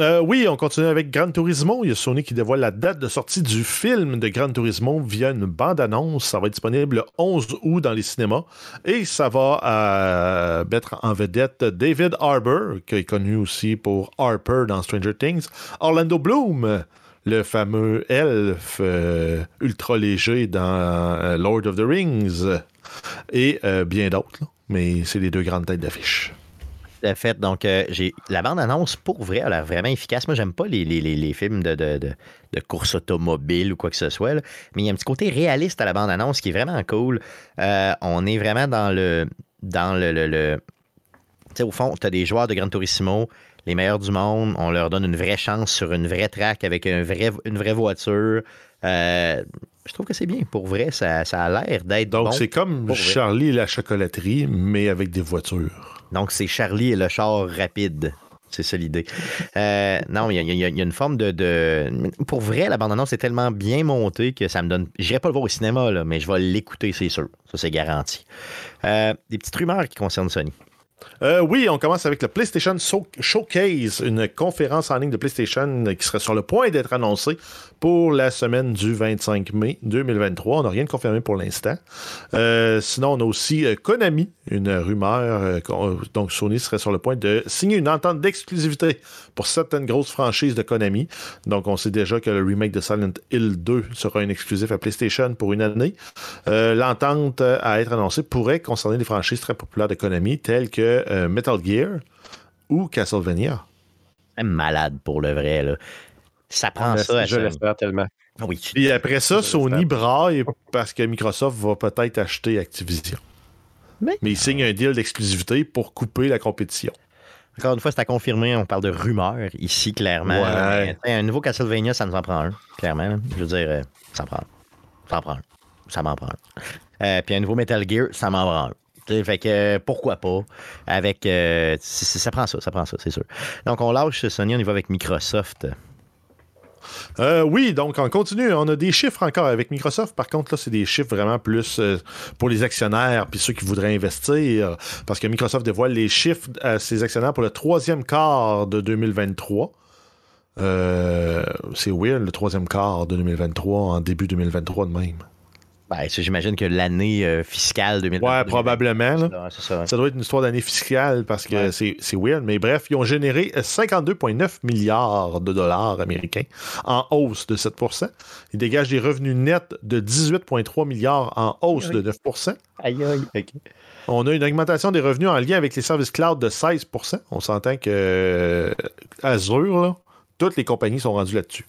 Euh, oui, on continue avec Gran Turismo. Il y a Sony qui dévoile la date de sortie du film de Gran Turismo via une bande-annonce. Ça va être disponible le 11 août dans les cinémas. Et ça va euh, mettre en vedette David Harbour, qui est connu aussi pour Harper dans Stranger Things. Orlando Bloom, le fameux elfe euh, ultra léger dans Lord of the Rings. Et bien d'autres. mais c'est les deux grandes têtes d'affiche. Tout à fait. Donc, euh, j'ai la bande-annonce, pour vrai, a l'air vraiment efficace. Moi, j'aime pas les, les- les- films de, de, de- de course automobile ou quoi que ce soit, là. mais il y a un petit côté réaliste à la bande-annonce qui est vraiment cool. Euh, on est vraiment dans le. Dans le. le- le- Tu sais, au fond, tu as des joueurs de Gran Turismo, les meilleurs du monde. On leur donne une vraie chance sur une vraie track avec un vrai, une vraie voiture. Euh, je trouve que c'est bien. Pour vrai, ça, ça a l'air d'être Donc, bon. c'est comme. Charlie et la chocolaterie, mais avec des voitures. Donc, c'est Charlie et le char rapide. C'est ça l'idée. Euh, non, il y, a- une forme de, Pour vrai, la bande-annonce est tellement bien montée que ça me donne. J'irai pas le voir au cinéma, mais je vais l'écouter, c'est sûr. Ça, c'est garanti. Euh, des petites rumeurs qui concernent Sony. Euh, oui, on commence avec le PlayStation Showcase, une conférence en ligne de PlayStation qui serait sur le point d'être annoncée pour la semaine du 25 mai 2023. On n'a rien de confirmé pour l'instant. Euh, sinon, on a aussi euh, Konami, une rumeur. euh, donc, Sony serait sur le point de signer une entente d'exclusivité pour certaines grosses franchises de Konami. Donc, on sait déjà que le remake de Silent Hill 2 sera un exclusif à PlayStation pour une année. L'entente à être annoncée pourrait concerner des franchises très populaires de Konami, telles que Metal Gear ou Castlevania. Malade pour le vrai. Là. Ça prend ça à je l'espère tellement. Ah Oui, Et après ça, Sony braille parce que Microsoft va peut-être acheter Activision. Mais- Mais il signe un deal d'exclusivité pour couper la compétition. Encore une fois, c'est à confirmer. On parle de rumeurs ici, clairement. Ouais. Un nouveau Castlevania, ça nous en prend un, clairement. Je veux dire, euh, ça en prend un. Ça en prend un. Ça m'en prend un. Euh, puis un nouveau Metal Gear, ça m'en prend un. Tu sais, Fait que euh, pourquoi pas? Avec. euh, ça prend ça, ça prend ça, c'est sûr. Donc on lâche Sony, on y va avec Microsoft. Euh, oui, donc on continue. On a des chiffres encore avec Microsoft. Par contre, là, c'est des chiffres vraiment plus euh, pour les actionnaires puis ceux qui voudraient investir. Parce que Microsoft dévoile les chiffres à ses actionnaires pour le troisième quart de 2023. Euh, c'est weird, le troisième quart de 2023 en début 2023 de même. Ben, j'imagine que l'année euh, fiscale 2020. Ouais, probablement. là. Ça. Ça doit être une histoire d'année fiscale parce que Ouais. c'est weird. Mais bref, ils ont généré 52,9 milliards de dollars américains en hausse de 7% Ils dégagent des revenus nets de 18,3 milliards en hausse de 9 Aïe, aïe. On a une augmentation des revenus en lien avec les services cloud de 16% On s'entend que euh, Azure, là, toutes les compagnies sont rendues là-dessus.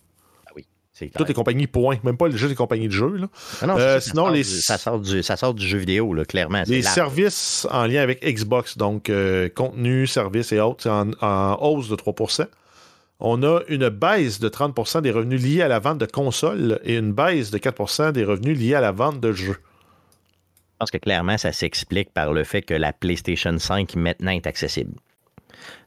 Toutes les compagnies, point. Même pas juste les compagnies de jeux. là. Ah non, Euh, sinon, ça sort les- du- ça, sort du, ça sort du jeu vidéo, là, clairement. Les services en lien avec Xbox, donc euh, contenu, services et autres, c'est en, en hausse de 3% On a une baisse de 30% des revenus liés à la vente de consoles et une baisse de 4% des revenus liés à la vente de jeux. Je pense que clairement, ça s'explique par le fait que la PlayStation 5 maintenant est accessible.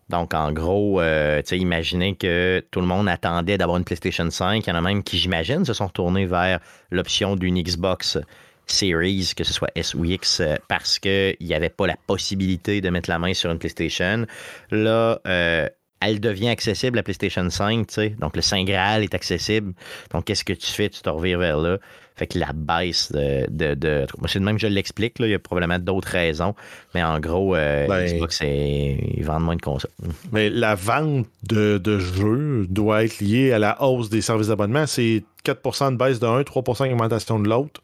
Donc, en gros, euh, tu sais, imaginez que tout le monde attendait d'avoir une PlayStation 5. Il y en a même qui, j'imagine, se sont retournés vers l'option d'une Xbox Series, que ce soit S ou X, euh, parce qu'il n'y avait pas la possibilité de mettre la main sur une PlayStation. Là, euh, elle devient accessible, la PlayStation 5, tu sais. Donc, le Saint Graal est accessible. Donc, qu'est-ce que tu fais? Tu te revires vers là. Fait que la baisse de. de, de- moi, c'est de même que je l'explique. Il y a probablement d'autres raisons. Mais en gros, euh, Ben- Xbox, ils vendent moins de consoles. Mais la vente de, de jeux doit être liée à la hausse des services d'abonnement. C'est 4% de baisse de un, 3% d'augmentation de l'autre.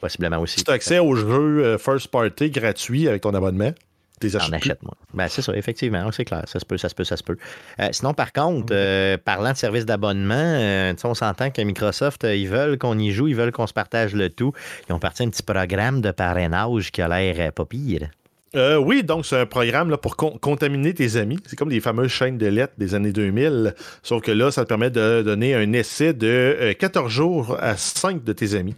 Possiblement aussi. Si tu as accès aux jeux euh, first party gratuits avec ton abonnement, les J'en achètes. plus. achète, moi. Ben, c'est ça, effectivement. C'est clair. Ça se peut, ça se peut, ça se peut. Euh, sinon, par contre, euh, parlant de services d'abonnement, euh, on s'entend que Microsoft, ils veulent qu'on y joue, ils veulent qu'on se partage le tout. Ils ont parti un petit programme de parrainage qui a l'air pas pire. Euh, oui, donc c'est un programme là, pour con- contaminer tes amis. C'est comme les fameuses chaînes de lettres des années 2000. Sauf que là, ça te permet de donner un essai de euh, 14 jours à 5 de tes amis.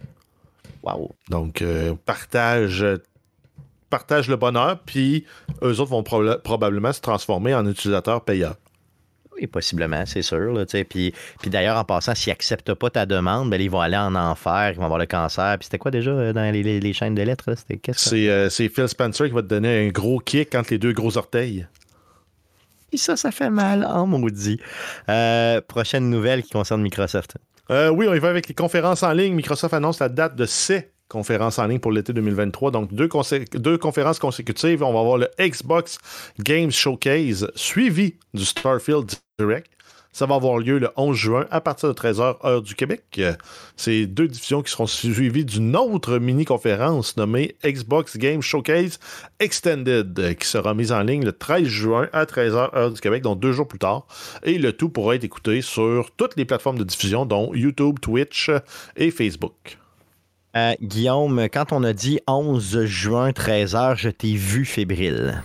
Wow. Donc, euh, partage, euh, partage le bonheur, puis eux autres vont proba- probablement se transformer en utilisateurs payeurs. Oui, possiblement, c'est sûr. Là, puis, puis d'ailleurs, en passant, s'ils n'acceptent pas ta demande, ben, ils vont aller en enfer, ils vont avoir le cancer. Puis c'était quoi déjà euh, dans les, les- les chaînes de lettres? C'est euh, c'est Phil Spencer qui va te donner un gros kick entre les deux gros orteils. Et ça, ça fait mal, en maudit. Euh, prochaine nouvelle qui concerne Microsoft. Euh, oui, on y va avec les conférences en ligne. Microsoft annonce la date de ses conférences en ligne pour l'été 2023. Donc, deux, conférences consécutives. On va avoir le Xbox Games Showcase suivi du Starfield Direct. Ça va avoir lieu le 11 juin à partir de 13h, heure du Québec. C'est deux diffusions qui seront suivies d'une autre mini-conférence nommée Xbox Game Showcase Extended, qui sera mise en ligne le 13 juin à 13h, heure du Québec, donc deux jours plus tard. Et le tout pourra être écouté sur toutes les plateformes de diffusion, dont YouTube, Twitch et Facebook. Euh, Guillaume, quand on a dit 11 juin, 13h, je t'ai vu fébrile.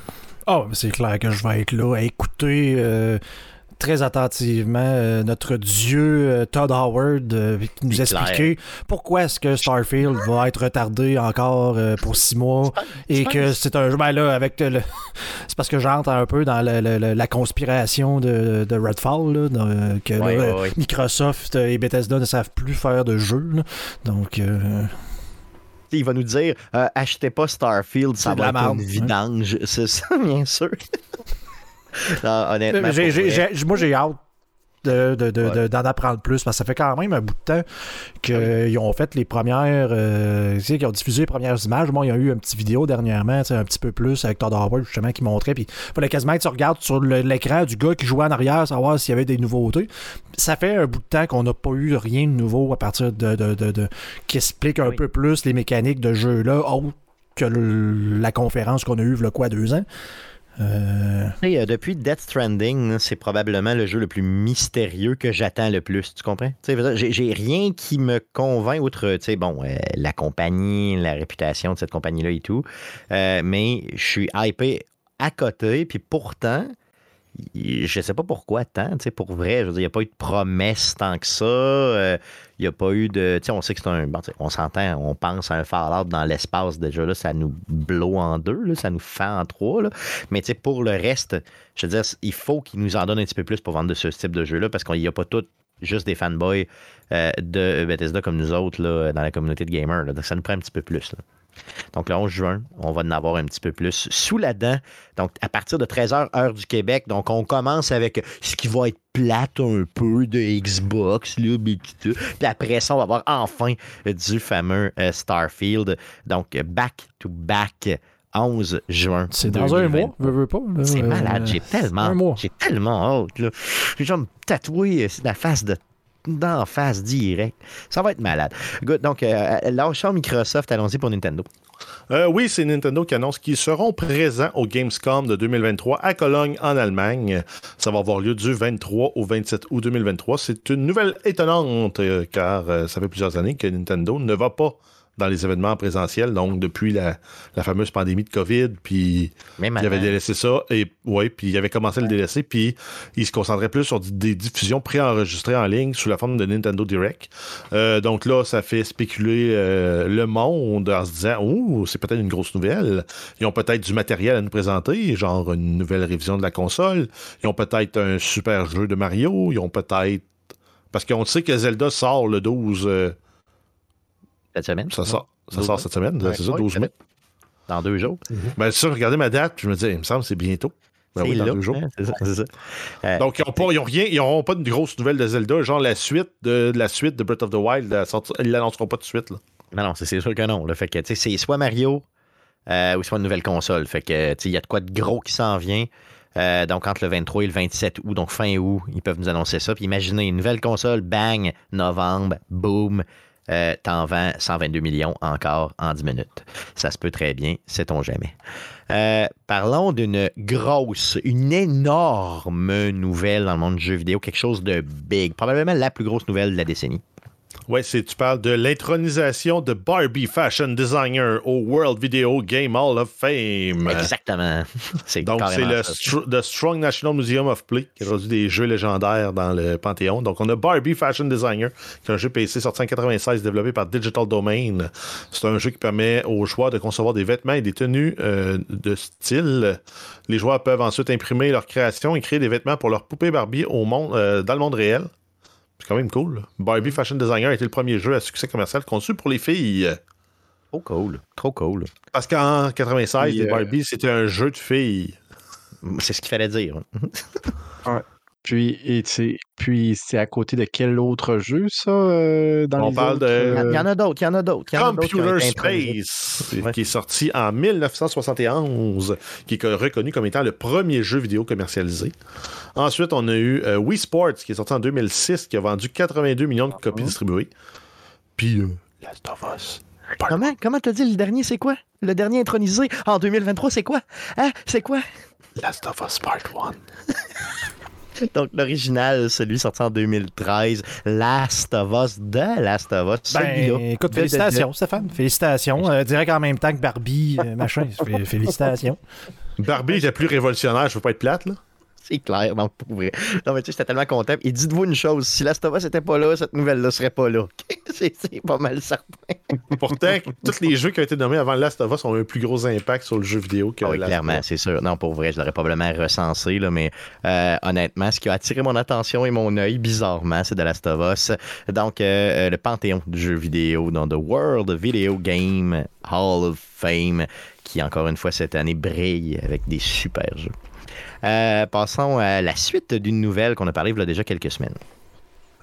Oh, c'est clair que je vais être là à écouter euh, très attentivement euh, notre dieu euh, Todd Howard euh, qui nous expliquer pourquoi est-ce que Starfield va être retardé encore euh, pour six mois et que c'est un jeu. Ben là, avec le. c'est parce que j'entre un peu dans le- le- le- la conspiration de, de Redfall, là, dans- que là, Ouais, ouais, ouais. Microsoft et Bethesda ne savent plus faire de jeux. là. Donc. euh, Il va nous dire euh, achetez pas Starfield, ça va être une hein. vidange. C'est ça, bien sûr. Non, honnêtement, J'ai- pour j'ai- vrai. j'ai- moi, j'ai hâte de- de- de- Ouais. de- d'en apprendre plus parce que ça fait quand même un bout de temps Ah qu'ils ont fait les premières. euh, tu sais, qu'ils ont diffusé les premières images. Moi, il y a eu un petit vidéo dernièrement, tu sais, un petit peu plus avec Todd Howard, justement, qui montrait. Puis, il fallait quasiment que tu regardes sur le- l'écran du gars qui jouait en arrière, savoir s'il y avait des nouveautés. Ça fait un bout de temps qu'on n'a pas eu rien de nouveau à partir de. de- de- de- qui explique un Oui. peu plus les mécaniques de jeu-là, autre que le- la conférence qu'on a eue, il quoi, deux ans. Euh, euh, depuis Death Stranding, c'est probablement le jeu le plus mystérieux que j'attends le plus. Tu comprends? J'ai rien qui me convainc outre, bon, euh, la compagnie, la réputation de cette compagnie-là et tout. Mais je suis hypé à côté, puis pourtant, je sais pas pourquoi tant, tu sais, pour vrai, je veux dire, il n'y a pas eu de promesse tant que ça. euh, n'y a pas eu de. Tu sais, on sait que c'est un. bon, on s'entend, on pense à un Fallout dans l'espace déjà, là, ça nous blow en deux, là, ça nous fend en trois. Là. Mais tu sais, pour le reste, je veux dire, il faut qu'ils nous en donnent un petit peu plus pour vendre de ce type de jeu-là, parce qu'il n'y a pas tout juste des fanboys euh, de Bethesda comme nous autres là, dans la communauté de gamers. là. Donc, ça nous prend un petit peu plus. Donc, le 11 juin, on va en avoir un petit peu plus sous la dent. Donc, à partir de 13h, heure du Québec. Donc, on commence avec ce qui va être plate un peu de Xbox, là, mais tout. Puis après ça, on va avoir enfin du fameux euh, Starfield. Donc, back-to-back 11 juin. c'est dans un 2020. mois, veux, veux pas. C'est euh, malade, j'ai tellement, j'ai tellement hâte. Là. J'ai genre me tatouer euh, la face de d'en face direct. Ça va être malade. Good. Donc, euh, lâchons Microsoft, allons-y pour Nintendo. Euh, oui, c'est Nintendo qui annonce qu'ils seront présents au Gamescom de 2023 à Cologne, en Allemagne. Ça va avoir lieu du 23 au 27 août 2023. C'est une nouvelle étonnante, euh, car euh, ça fait plusieurs années que Nintendo ne va pas dans les événements présentiels, donc depuis la, la fameuse pandémie de COVID, puis il avait délaissé ça, et ouais, puis il avait commencé à le délaisser, puis il se concentrait plus sur des diffusions préenregistrées en ligne sous la forme de Nintendo Direct. Euh, donc là, ça fait spéculer euh, le monde en se disant, ouh, c'est peut-être une grosse nouvelle. Ils ont peut-être du matériel à nous présenter, genre une nouvelle révision de la console. Ils ont peut-être un super jeu de Mario. Ils ont peut-être parce qu'on sait que Zelda sort le 12. euh, Cette semaine? ça sort, ça 12 sort cette semaine, Ouais, c'est ça, ouais, 12 mai. Dans deux jours. Ben, ça, regardez ma date, je me dis, il me semble que c'est bientôt. Ben oui, dans là, deux jours. hein, ça. Euh, Donc, ils n'ont pas, ils ont rien, ils n'auront pas de grosse nouvelle de Zelda, genre la suite de, la suite de Breath of the Wild, la sorti- ils l'annonceront pas tout de suite. Là. Non, non, c'est sûr que non. Là. Fait que, c'est soit Mario euh, ou soit une nouvelle console. Fait que, il y a de quoi de gros qui s'en vient. Euh, donc, entre le 23 et le 27 août, donc fin août, ils peuvent nous annoncer ça. Puis imaginez, une nouvelle console, bang, novembre, boom, euh, t'en vends 122 millions encore en 10 minutes. Ça se peut très bien, sait-on jamais. Euh, parlons d'une grosse, une énorme nouvelle dans le monde du jeu vidéo, quelque chose de big, probablement la plus grosse nouvelle de la décennie. C'est, tu parles de l'intronisation de Barbie Fashion Designer au World Video Game Hall of Fame. Exactement. C'est Donc, c'est le. Str- the Strong National Museum of Play qui a produit des jeux légendaires dans le Panthéon. Donc, on a Barbie Fashion Designer, qui est un jeu PC sorti en 96 développé par Digital Domain. C'est un jeu qui permet aux joueurs de concevoir des vêtements et des tenues euh, de style. Les joueurs peuvent ensuite imprimer leur création et créer des vêtements pour leur poupée Barbie au monde, euh, dans le monde réel. C'est quand même cool. Barbie Fashion Designer a été le premier jeu à succès commercial conçu pour les filles. Trop cool. Trop cool. Parce qu'en 96, Puis, les euh, Barbie, c'était un jeu de filles. C'est ce qu'il fallait dire. Puis, et puis c'est à côté de quel autre jeu, ça, euh, dans On les parle autres, de- euh, Il y en a d'autres, il y en a d'autres. il y en a d'autres qui ont Computer. Space, Ouais. qui est sorti en 1971, qui est reconnu comme étant le premier jeu vidéo commercialisé. Ensuite, on a eu euh, Wii Sports, qui est sorti en 2006, qui a vendu 82 millions de copies distribuées. Puis, euh, Last of Us. Part Comment, comment t'as dit le dernier, c'est quoi? Le dernier intronisé en 2023, c'est quoi? Hein? C'est quoi? Last of Us Part 1. Donc, l'original, celui sorti en 2013, Last of Us, de Last of Us. Ben, celui-là. écoute, félicitations, Stéphane. Félicitations. Euh, direct en même temps que Barbie, euh, machin. Fé- Félicitations. Barbie était plus révolutionnaire, je veux pas être plate, là. C'est clair, non, pour vrai. Non, mais tu sais, j'étais tellement content. Et dites-vous une chose, si Last of Us n'était pas là, cette nouvelle-là serait pas là. c'est pas mal certain. Pourtant, tous les jeux qui ont été nommés avant Last of Us ont eu un plus gros impact sur le jeu vidéo que Ah oui, Last clairement, c'est sûr. Non, pour vrai, je l'aurais probablement recensé, là, mais euh, honnêtement, ce qui a attiré mon attention et mon œil, bizarrement, c'est de Last of Us. Donc, euh, euh, le panthéon du jeu vidéo dans The World Video Game Hall of Fame, qui, encore une fois, cette année, brille avec des super jeux. Euh, passons à la suite d'une nouvelle qu'on a parlé il y a déjà quelques semaines.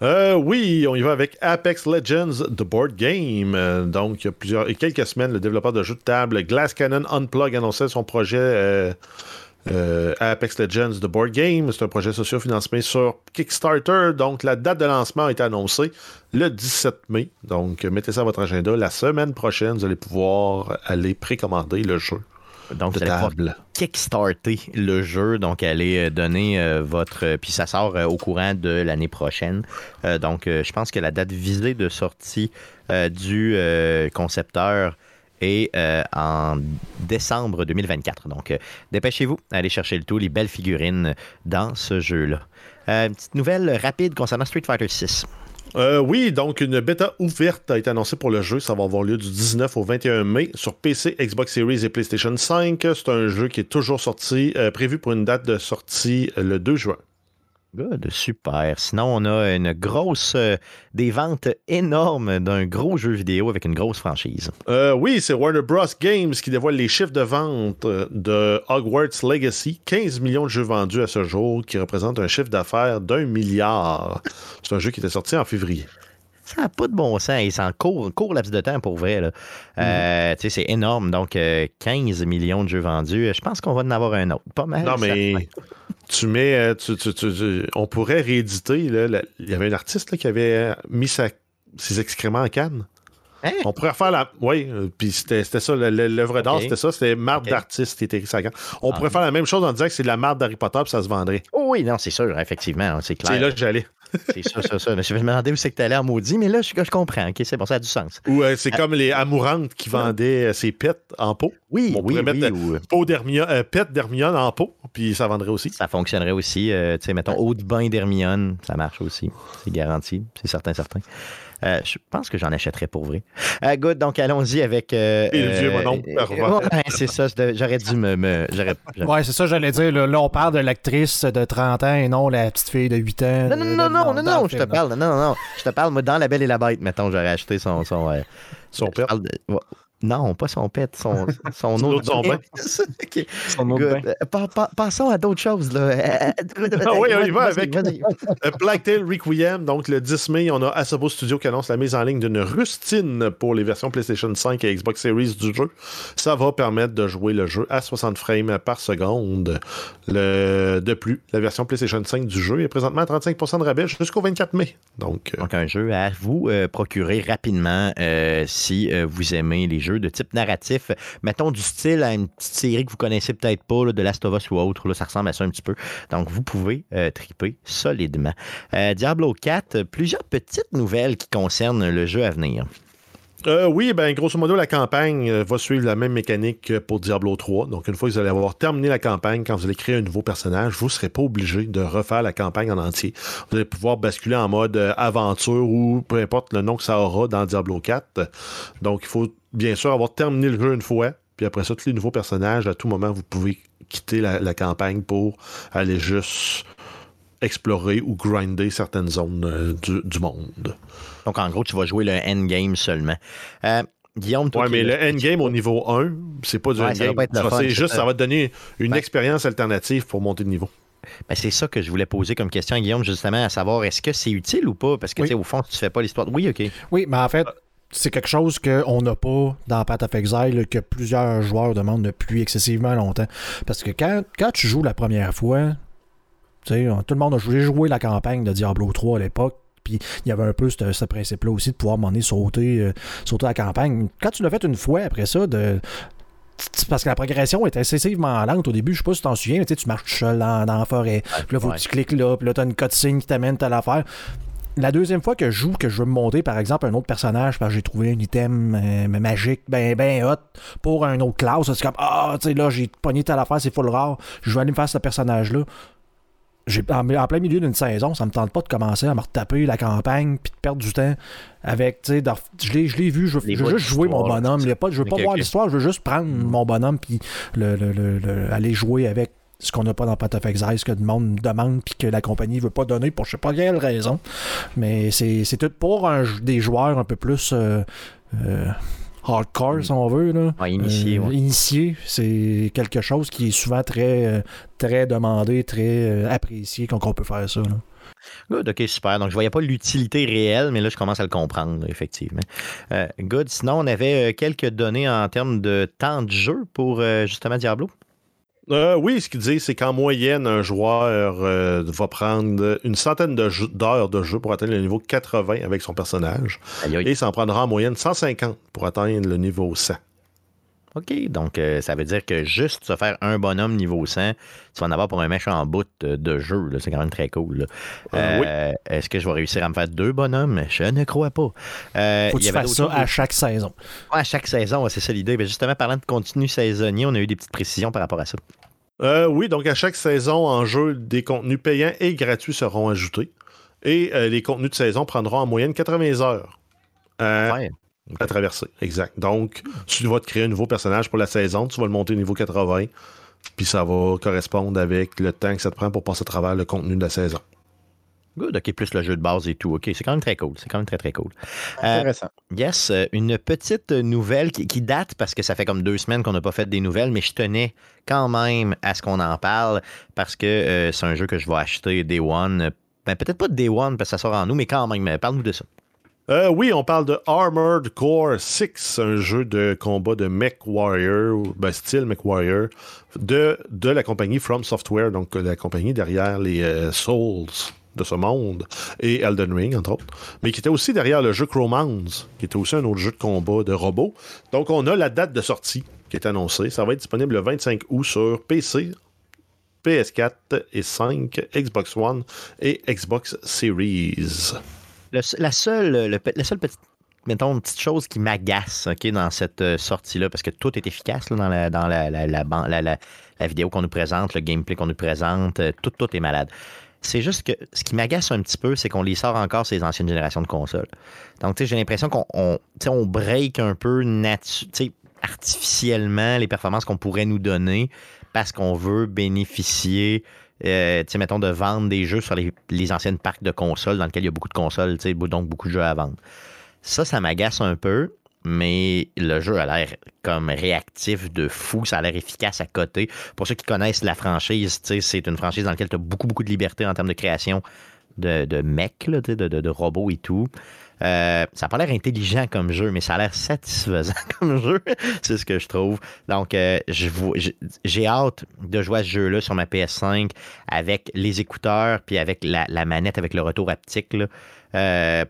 Euh, oui, on y va avec Apex Legends The Board Game. Euh, donc, il y a plusieurs, quelques semaines, le développeur de jeux de table Glass Cannon Unplug annonçait son projet Apex Legends The Board Game. C'est un projet socio-financé sur Kickstarter. Donc, la date de lancement a été annoncée le 17 mai. Donc, mettez ça à votre agenda. La semaine prochaine, vous allez pouvoir aller précommander le jeu Donc, de vous allez pouvoir kickstarter le jeu, donc allez euh, donner euh, votre... euh, Puis ça sort euh, au courant de l'année prochaine. Euh, donc, je pense que la date visée de sortie du concepteur est en décembre 2024. Donc, dépêchez-vous, allez chercher le tout, les belles figurines dans ce jeu-là. Une petite nouvelle rapide concernant Street Fighter 6. Euh, oui, donc une bêta ouverte a été annoncée pour le jeu. Ça va avoir lieu du 19 au 21 mai sur PC, Xbox Series et PlayStation 5. C'est un jeu qui est toujours sorti, euh, prévu pour une date de sortie euh, le 2 juin. Good, super. Sinon, on a une grosse... euh, des ventes énormes d'un gros jeu vidéo avec une grosse franchise. Euh, oui, c'est Warner Bros. Games qui dévoile les chiffres de vente euh, de Hogwarts Legacy. 15 millions de jeux vendus à ce jour, qui représente un chiffre d'affaires d'un milliard. C'est un jeu qui était sorti en février. Ça n'a pas de bon sens. Et c'est en court, court laps de temps pour vrai. là. Mhm. Euh, c'est énorme. Donc, euh, 15 millions de jeux vendus. Je pense qu'on va en avoir un autre. Pas mal. Non, mais tu mets. euh, tu- tu- tu- on pourrait rééditer. là, la- il y avait un artiste là, qui avait euh, mis sa- ses excréments en canne. Hein? On pourrait refaire la. Oui, euh, puis c'était ça, l'œuvre d'art, c'était ça, c'était marde d'artiste qui était écrit. On Ah. pourrait faire la même chose en disant que c'est de la marde d'Harry Potter, puis ça se vendrait. Oh oui, non, c'est sûr, effectivement. C'est C'est clair. là que j'allais. C'est ça, ça, ça. Mais Je me demandais où c'est que tu allais en maudit, mais là, je, je comprends. OK, c'est bon, ça a du sens. Ou euh, c'est comme les amourantes qui vendaient euh, ses pets en pot. Oui, On oui, pourrait mettre, oui. ou- Pot d'Hermione, euh, pet d'Hermione en pot, puis ça vendrait aussi. Ça fonctionnerait aussi. euh, tu sais, mettons, eau de bain d'Hermione, ça marche aussi. C'est garanti. C'est certain, certain. Euh, je pense que j'en achèterais pour vrai. Euh, good, donc allons-y avec. euh, euh, euh, ouais, c'est ça. J'aurais dû me. me- j'aurais- j'aurais- Ouais, c'est ça, j'allais dire. Là, là, on parle de l'actrice de 30 ans et non la petite fille de 8 ans. Non, non, non, non, non, non, je te parle, non, non, non, je te parle, moi, dans La Belle et la Bête, mettons, j'aurais acheté son, son, euh, Son parle de- ouais. Non, pas son pet, son, son autre son bain. Son autre bain. Euh, pa- pa- Passons à d'autres choses, là. Euh, Ah oui, on y va avec-. Euh, Tale Requiem, donc le 10 mai, on a Asobo Studio qui annonce la mise en ligne d'une rustine pour les versions PlayStation 5 et Xbox Series du jeu. Ça va permettre de jouer le jeu à 60 frames par seconde. Le... De plus, la version PlayStation 5 du jeu est présentement à 35% de rabais jusqu'au 24 mai. Donc, euh, Donc, un jeu à vous euh, procurer rapidement euh, si euh, vous aimez les de type narratif. Mettons du style à une petite série que vous connaissez peut-être pas, de Last of Us ou autre. Là, ça ressemble à ça un petit peu. Donc, vous pouvez euh, triper solidement. Euh, Diablo 4, plusieurs petites nouvelles qui concernent le jeu à venir. Euh, oui, ben grosso modo, la campagne euh, va suivre la même mécanique que pour Diablo 3. Donc, une fois que vous allez avoir terminé la campagne, quand vous allez créer un nouveau personnage, vous ne serez pas obligé de refaire la campagne en entier. Vous allez pouvoir basculer en mode euh, aventure ou peu importe le nom que ça aura dans Diablo 4. Donc, il faut bien sûr avoir terminé le jeu une fois. Puis après ça, tous les nouveaux personnages, à tout moment, vous pouvez quitter la campagne pour aller juste explorer ou grinder certaines zones euh, du, du monde. Donc, en gros, tu vas jouer le endgame seulement. Euh, Guillaume, toi Ouais, mais le endgame au niveau 1, c'est pas du Ouais, ça va endgame. pas être le Ça, fun, C'est juste, ça. ça va te donner une Ouais. expérience alternative pour monter de niveau. Ben, c'est ça que je voulais poser comme question à Guillaume, justement, à savoir est-ce que c'est utile ou pas? Parce que, Oui. tu sais, au fond, tu fais pas l'histoire. Oui, OK. Oui, mais en fait, c'est quelque chose qu'on n'a pas dans Path of Exile, que plusieurs joueurs demandent depuis excessivement longtemps. Parce que quand, quand tu joues la première fois, sais, tout le monde a joué, joué la campagne de Diablo 3 à l'époque. Puis il y avait un peu ce, ce principe-là aussi de pouvoir m'en sauter, euh, sauter la campagne. Quand tu l'as fait une fois après ça, de. Parce que la progression est excessivement lente au début. Je sais pas si tu t'en souviens, mais tu marches tout seul dans, dans la forêt. Puis là, faut ouais. que tu cliques là. Puis là, tu as une cutscene qui t'amène à l'affaire. La deuxième fois que je joue, que je veux me monter, par exemple, un autre personnage, parce que j'ai trouvé un item euh, magique, ben, ben hot, pour un autre classe, c'est comme, ah, tu sais, là, j'ai pogné telle affaire, c'est full rare, je vais aller me faire ce personnage-là. J'ai, en, en plein milieu d'une saison, ça me tente pas de commencer à me retaper la campagne puis de perdre du temps avec, tu sais, je l'ai, je l'ai vu, je, veux- je veux juste jouer mon bonhomme. je veux pas voir l'histoire, je veux juste prendre mon bonhomme puis le, le- le- le- aller jouer avec ce qu'on n'a pas dans Path of Exile, ce que le monde demande puis que la compagnie veut pas donner pour je sais pas quelle raison. Mais c'est, c'est tout pour un- des joueurs un peu plus euh, euh, hardcore, si on veut. Là. Initié, Euh, ouais. initié, c'est quelque chose qui est souvent très, euh, très demandé, très euh, apprécié quand on peut faire ça. là. Good, ok, super. Donc, je voyais pas l'utilité réelle, mais là, je commence à le comprendre, effectivement. Euh, good. Sinon, on avait quelques données en termes de temps de jeu pour euh, justement Diablo? Euh, oui, ce qu'il dit, c'est qu'en moyenne, un joueur euh, va prendre une centaine d'heures de jeu pour atteindre le niveau 80 avec son personnage. Et ça en prendra en moyenne 150 pour atteindre le niveau 100. OK, donc euh, ça veut dire que juste se faire un bonhomme niveau 100, tu vas en avoir pour un méchant bout de, de jeu. C'est quand même très cool. Euh, Euh, Est-ce que je vais réussir à me faire deux bonhommes? Je ne crois pas. Euh, Faut que tu fasses ça à chaque saison. Ouais, à chaque saison, ouais, c'est ça l'idée. Ben, justement, parlant de contenu saisonnier, on a eu des petites précisions par rapport à ça. Euh, oui, donc à chaque saison en jeu, des contenus payants et gratuits seront ajoutés. Et euh, les contenus de saison prendront en moyenne 80 heures Ouais. À traverser. Exact. Donc, tu vas te créer un nouveau personnage pour la saison, tu vas le monter au niveau 80, puis ça va correspondre avec le temps que ça te prend pour passer à travers le contenu de la saison. Good, OK, plus le jeu de base et tout. OK, c'est quand même très cool. C'est quand même très, très cool. Euh, Intéressant. Yes, euh, une petite nouvelle qui, qui date parce que ça fait comme deux semaines qu'on n'a pas fait des nouvelles, mais je tenais quand même à ce qu'on en parle parce que euh, c'est un jeu que je vais acheter Day One. Ben, peut-être pas Day One parce que ça sort en nous, mais quand même, parle-nous de ça. Euh, oui, on parle de Armored Core 6, un jeu de combat de Mech Warrior, ou, ben, style Mech Warrior, de, de la compagnie From Software, donc la compagnie derrière les euh, Souls de ce monde, et Elden Ring, entre autres, mais qui était aussi derrière le jeu Cromance, qui était aussi un autre jeu de combat de robots. Donc, on a la date de sortie qui est annoncée. Ça va être disponible le 25 août sur PC, PS4 et 5, Xbox One et Xbox Series. La, seule, la seule petite, mettons, petite chose qui m'agace dans cette euh, sortie-là, parce que tout est efficace dans, la, dans la, la, la, la- vidéo qu'on nous présente, le gameplay qu'on nous présente, euh, tout, tout est malade. C'est juste que ce qui m'agace un petit peu, c'est qu'on les sort encore ces anciennes générations de consoles. Donc, j'ai l'impression qu'on on, break un peu artificiellement les performances qu'on pourrait nous donner parce qu'on veut bénéficier, euh, mettons, de vendre des jeux sur les, anciennes parcs de consoles dans lesquels il y a beaucoup de consoles, donc beaucoup de jeux à vendre. Ça, ça m'agace un peu, mais le jeu a l'air comme réactif de fou, ça a l'air efficace à côté. Pour ceux qui connaissent la franchise, c'est une franchise dans laquelle tu as beaucoup, beaucoup de liberté en termes de création de, de mecs, là, de, de- robots et tout. Euh, ça n'a pas l'air intelligent comme jeu, mais ça a l'air satisfaisant comme jeu. c'est ce que je trouve. Donc, euh, j'ai- hâte de jouer à ce jeu-là sur ma PS5 avec les écouteurs puis avec la, manette avec le retour haptique. là. Euh,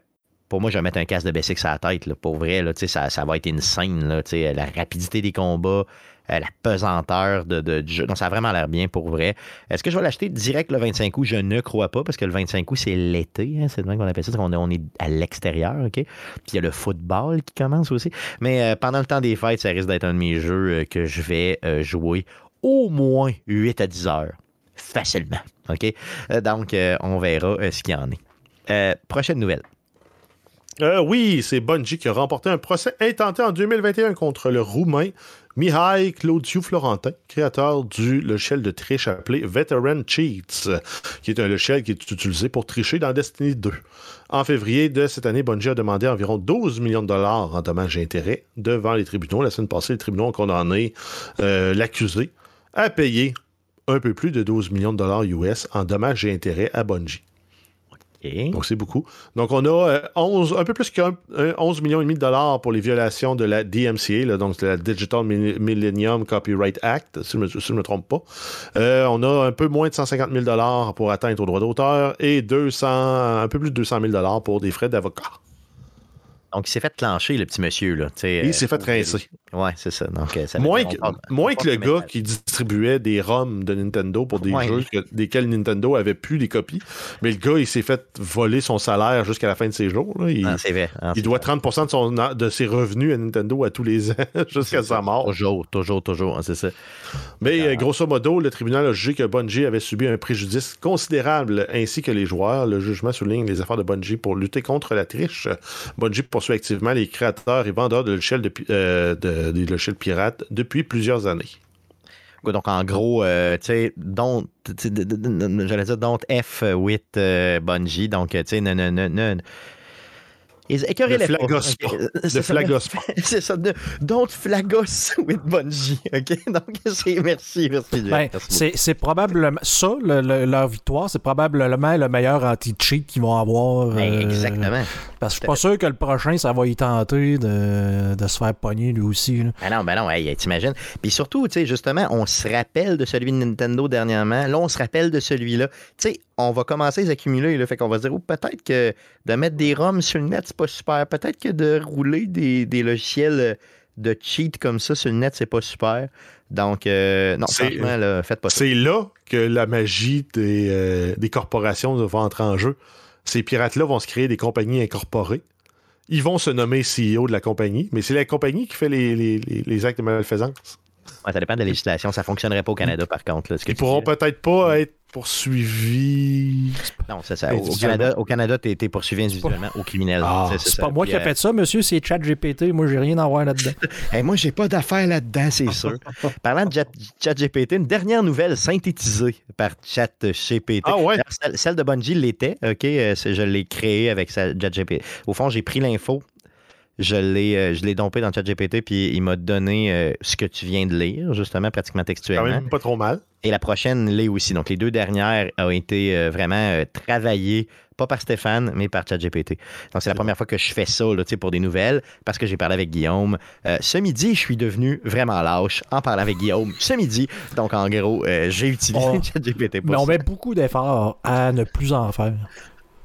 pour moi, je vais mettre un casque de BSX à la tête. Là. Pour vrai, là, ça, ça va être insane. Là, la rapidité des combats, euh, la pesanteur de, du jeu. Donc, ça a vraiment l'air bien pour vrai. Est-ce que je vais l'acheter direct le 25 août? Je ne crois pas, parce que le 25 août, c'est l'été. hein, c'est de même qu'on appelle ça. On est, à l'extérieur, OK? Puis il y a le football qui commence aussi. Mais euh, pendant le temps des fêtes, ça risque d'être un de mes jeux euh, que je vais jouer au moins 8 à 10 heures. Facilement. OK? Donc, on verra ce qu'il y en est. Prochaine nouvelle. Oui, c'est Bungie qui a remporté un procès intenté en 2021 contre le Roumain Mihai Claudiu Florentin, créateur du logiciel de triche appelé Veteran Cheats, qui est un logiciel qui est utilisé pour tricher dans Destiny 2. En février de cette année, Bungie a demandé environ 12 millions de dollars en dommages et intérêts devant les tribunaux. La semaine passée, les tribunaux ont condamné euh, l'accusé à payer un peu plus de 12 millions de dollars US en dommages et intérêts à Bungie. Donc, c'est beaucoup. Donc, on a euh, 11, un peu plus qu'un euh, 11 millions et demi de dollars pour les violations de la DMCA, là, donc la Digital Mi- Millennium Copyright Act, si je ne me, trompe pas. Euh, on a un peu moins de 150 000 dollars pour atteindre au droit d'auteur et 200, un peu plus de 200 000 dollars pour des frais d'avocat. Donc, il s'est fait clencher, le petit monsieur. Là, il s'est euh, fait rincer. Ouais, c'est ça. Donc, euh, ça Moins on que, parle- moins on que le gars qui distribuait des ROM de Nintendo pour des Ouais. jeux que- desquels Nintendo avait plus les copies. Mais le gars, il s'est fait voler son salaire jusqu'à la fin de ses jours. là. Il, Ah, c'est vrai. Ah, il doit vrai. 30% de, son, de ses revenus à Nintendo à tous les ans jusqu'à sa mort. Toujours, toujours, toujours. hein, c'est ça. Mais euh, grosso modo, le tribunal a jugé que Bungie avait subi un préjudice considérable ainsi que les joueurs. Le jugement souligne les efforts de Bungie pour lutter contre la triche. Bungie poursuit activement les créateurs et vendeurs de logiciels, de, euh, de- des logiciels pirates depuis plusieurs années. Donc, en gros, euh, tu sais, don't, j'allais dire don't F with euh, Bungie. Donc, euh, tu sais, non, non, non. Ils les flagosse pas. Ne pas. C'est ça, ne- don't flagos with Bungie. OK? Donc, c'est merci, merci. Ben, Merci c'est, probablement ça, le- le- leur victoire, c'est probablement le meilleur anti-cheat qu'ils vont avoir. Ben, euh, exactement. Parce que je suis pas sûr que le prochain, ça va y tenter de, de se faire pogner lui aussi. là. Ah non, ben non, hey, t'imagines. Puis surtout, tu sais, justement, on se rappelle de celui de Nintendo dernièrement. Là, on se rappelle de celui-là. Tu sais, on va commencer à les accumuler. Là, fait qu'on va se dire, oh, peut-être que de mettre des ROMs sur le net, c'est pas super. Peut-être que de rouler des, des logiciels euh, de cheat comme ça sur le net, c'est pas super. Donc, euh, non, C'est- franchement, là, faites pas ça. C'est là que la magie des, euh, des corporations va entrer en jeu. Ces pirates-là vont se créer des compagnies incorporées. Ils vont se nommer CEO de la compagnie, mais c'est la compagnie qui fait les- les actes de malfaisance. Ouais, ça dépend de la législation. Ça fonctionnerait pas au Canada, par contre. Là, ce que Ils tu pourront peut-être pas être poursuivis. Non, c'est ça. Au. Canada, au Canada, t'es es poursuivi individuellement au criminel. Ah, C'est- c'est C'est ça. pas moi Puis, qui ai euh, fait ça, monsieur, c'est ChatGPT. Moi, j'ai rien à voir là-dedans. Hey, moi, j'ai pas d'affaires là-dedans, c'est sûr. Parlant de Chat- ChatGPT, une dernière nouvelle synthétisée par ChatGPT. Ah ouais? Celle, celle de Bungie l'était, OK? euh, Je l'ai créée avec sa- ChatGPT. Au fond, j'ai pris l'info, je l'ai euh, je l'ai dompé dans ChatGPT, puis il m'a donné euh, ce que tu viens de lire, justement, pratiquement Quand textuellement. même pas trop mal. Et la prochaine l'est aussi. Donc, les deux dernières ont été euh, vraiment euh, travaillées, pas par Stéphane, mais par ChatGPT. Donc, c'est la première fois que je fais ça là, tu sais, pour des nouvelles, parce que j'ai parlé avec Guillaume. Euh, ce midi, je suis devenu vraiment lâche en parlant avec Guillaume. Ce midi, donc en gros, euh, j'ai utilisé On- ChatGPT pour Mais on met beaucoup d'efforts à ne plus en faire.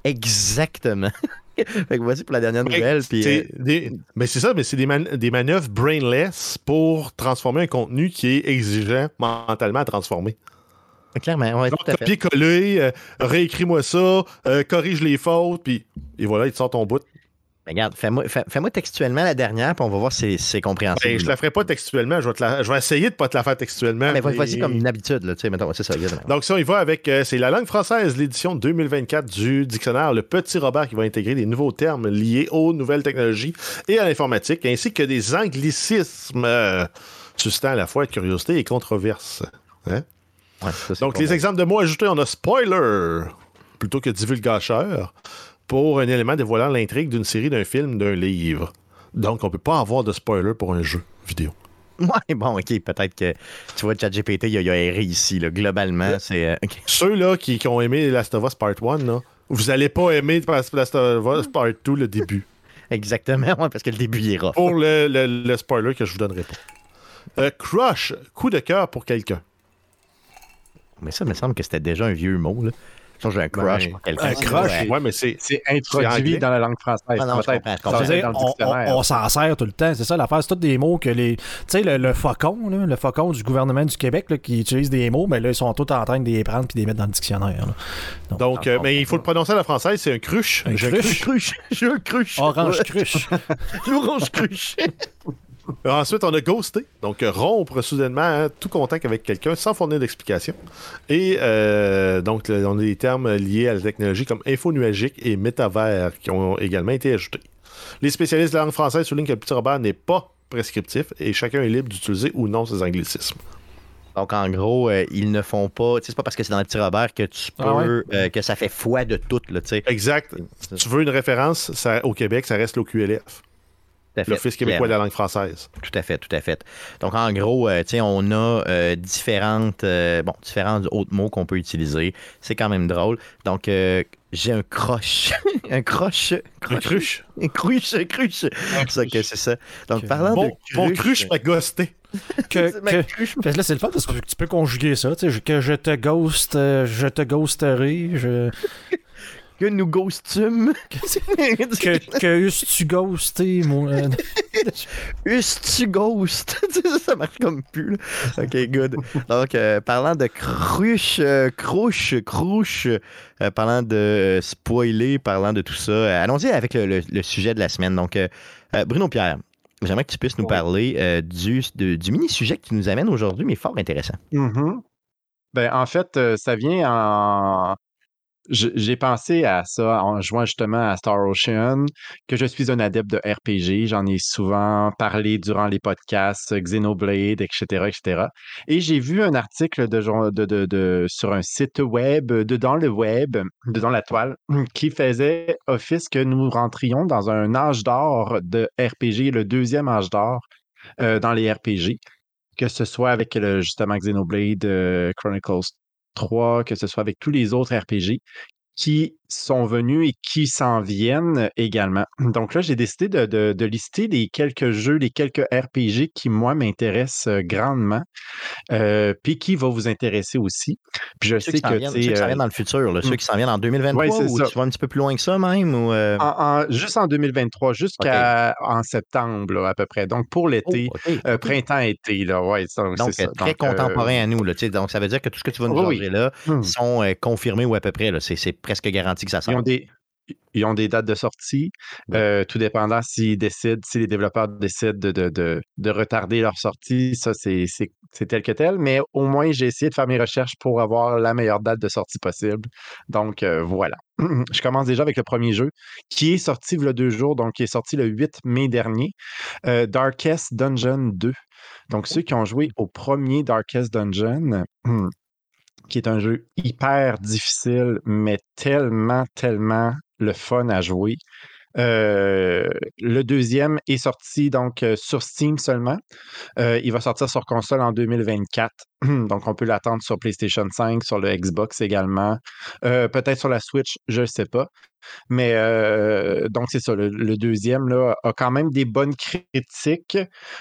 Exactement. fait que voici pour la dernière nouvelle. Puis, euh, des- mais c'est ça, mais c'est des, man- des manœuvres brainless pour transformer un contenu qui est exigeant mentalement à transformer. clairement, ouais, Donc, tout à fait. copier-coller, euh, réécris-moi ça, euh, corrige les fautes, puis et voilà, il te sort ton bout. Regarde, fais-moi fais, textuellement la dernière, puis on va voir si c'est compréhensible. Ben, je la ferai pas textuellement, je vais, te la- je vais essayer de pas te la faire textuellement. Ah, mais vas-y comme une habitude, là, tu sais, mettons, c'est ça. Donc, ça, il va avec. euh, c'est la langue française, l'édition 2024 du dictionnaire Le Petit Robert qui va intégrer des nouveaux termes liés aux nouvelles technologies et à l'informatique, ainsi que des anglicismes euh, suscitant à la fois curiosité et controverse. Hein? Ouais, ça, c'est Donc, les exemples de mots ajoutés, on a spoiler plutôt que divulgateur pour un élément dévoilant l'intrigue d'une série, d'un film, d'un livre. Donc, on peut pas avoir de spoiler pour un jeu vidéo. Ouais, bon, ok, peut-être que tu vois, ChatGPT, il a, il a erré ici, là. Globalement, c'est. euh. Ceux-là qui, qui ont aimé Last of Us Part 1, là, vous allez pas aimer Last of Us Part 2 le début. Exactement, ouais, parce que le début il est rough. Pour le, le- le spoiler que je vous donnerai pas. Euh, crush, coup de cœur pour quelqu'un. Mais ça, il me semble que c'était déjà un vieux mot, là. J'ai un crush Ben, pour quelqu'un. un crush, Ouais. Ouais, mais c'est. Introduit dans la langue française. Ah non, je je Je on, dictionnaire. on- on s'en sert tout le temps, c'est ça l'affaire. C'est tous des mots que les. Tu sais, le, le faucon, là, le faucon du gouvernement du Québec là, qui utilise des mots, mais là, ils sont tous en train de les prendre et de les mettre dans le dictionnaire. là. Donc, euh, mais il faut le prononcer à la française, c'est un cruche. Un J'ai un cruche. Cruche, j'ai un cruche. Orange cruche. L'orange cruche. Ensuite, on a ghosté. Donc, euh, rompre soudainement hein, tout contact avec quelqu'un sans fournir d'explication. Et euh, donc, le- on a des termes liés à la technologie comme info nuagique et métavers qui ont également été ajoutés. Les spécialistes de la langue française soulignent que le petit Robert n'est pas prescriptif et chacun est libre d'utiliser ou non ses anglicismes. Donc, en gros, euh, ils ne font pas. Tu sais, c'est pas parce que c'est dans le petit Robert que tu peux. Ah ouais? euh, que ça fait foi de tout, là, tu sais. Exact. Si tu veux une référence, ça- au Québec, ça reste l'OQLF. l'Office québécois de la langue française. Tout à fait, tout à fait. Donc, en gros, euh, on a euh, différentes, euh, bon, différents autres mots qu'on peut utiliser. C'est quand même drôle. Donc, j'ai un croche. un croche. Un cruche? Un cruche, un cruche. C'est que c'est ça. Donc, parlant bon, de cruche. Bon cruche m'a ghosté. Que, que, là, c'est le fun parce que tu peux conjuguer ça. Que je te ghost, je te ghosterai. Je que nous ghostumes. que, que tu ghosté, moi. tu ghost. ça marche comme plus. Ok, good. Donc, euh, parlant de cruche, euh, crouche, crouche, euh, parlant de spoiler, parlant de tout ça, allons-y avec le, sujet de la semaine. Donc, Bruno Pierre. J'aimerais que tu puisses nous parler du, du mini-sujet que tu nous amènes aujourd'hui, mais fort intéressant. Mm-hmm. Ben, en fait, ça vient en, j'ai pensé à ça en jouant justement à Star Ocean, que je suis un adepte de RPG. J'en ai souvent parlé durant les podcasts, Xenoblade, etc., etc. Et j'ai vu un article de, de, de, sur un site web, dedans le web, dedans la toile, qui faisait office que nous rentrions dans un âge d'or de RPG, le deuxième âge d'or euh, dans les RPG que ce soit avec justement Xenoblade euh, Chronicles 3, que ce soit avec tous les autres RPG qui sont venus et qui s'en viennent également. Donc là, j'ai décidé de, lister les quelques jeux, les quelques RPG qui, moi, m'intéressent euh, grandement, euh, puis qui va vous intéresser aussi. Puis je sais que... Viennent, ceux qui s'en viennent dans le futur, ceux hmm. qui s'en viennent en 2023 ou tu vas un petit peu plus loin que ça même? Ou euh? juste en 2023, jusqu'à en septembre à peu près. Donc pour l'été, oh, printemps-été. Là, ouais, donc, c'est très contemporain à nous. Là, donc ça veut dire que tout ce que tu vas nous montrer là hmm. sont confirmés ou à peu près. C'est presque garanti que ça sort. Ils ont des, ils ont des dates de sortie, euh, tout dépendant s'ils décident, si les développeurs décident de, retarder leur sortie, ça c'est tel que tel, mais au moins j'ai essayé de faire mes recherches pour avoir la meilleure date de sortie possible. Donc euh, voilà. Je commence déjà avec le premier jeu qui est sorti il y a deux jours, donc qui est sorti le 8 mai dernier, euh, Darkest Dungeon 2. Donc ceux qui ont joué au premier Darkest Dungeon, qui est un jeu hyper difficile, mais tellement, tellement le fun à jouer. Euh, le deuxième est sorti donc euh, sur Steam seulement. Euh, il va sortir sur console en 2024. donc on peut l'attendre sur PlayStation 5, sur le Xbox également. Peut-être sur la Switch, je ne sais pas. Mais donc c'est ça, le, deuxième là, a quand même des bonnes critiques.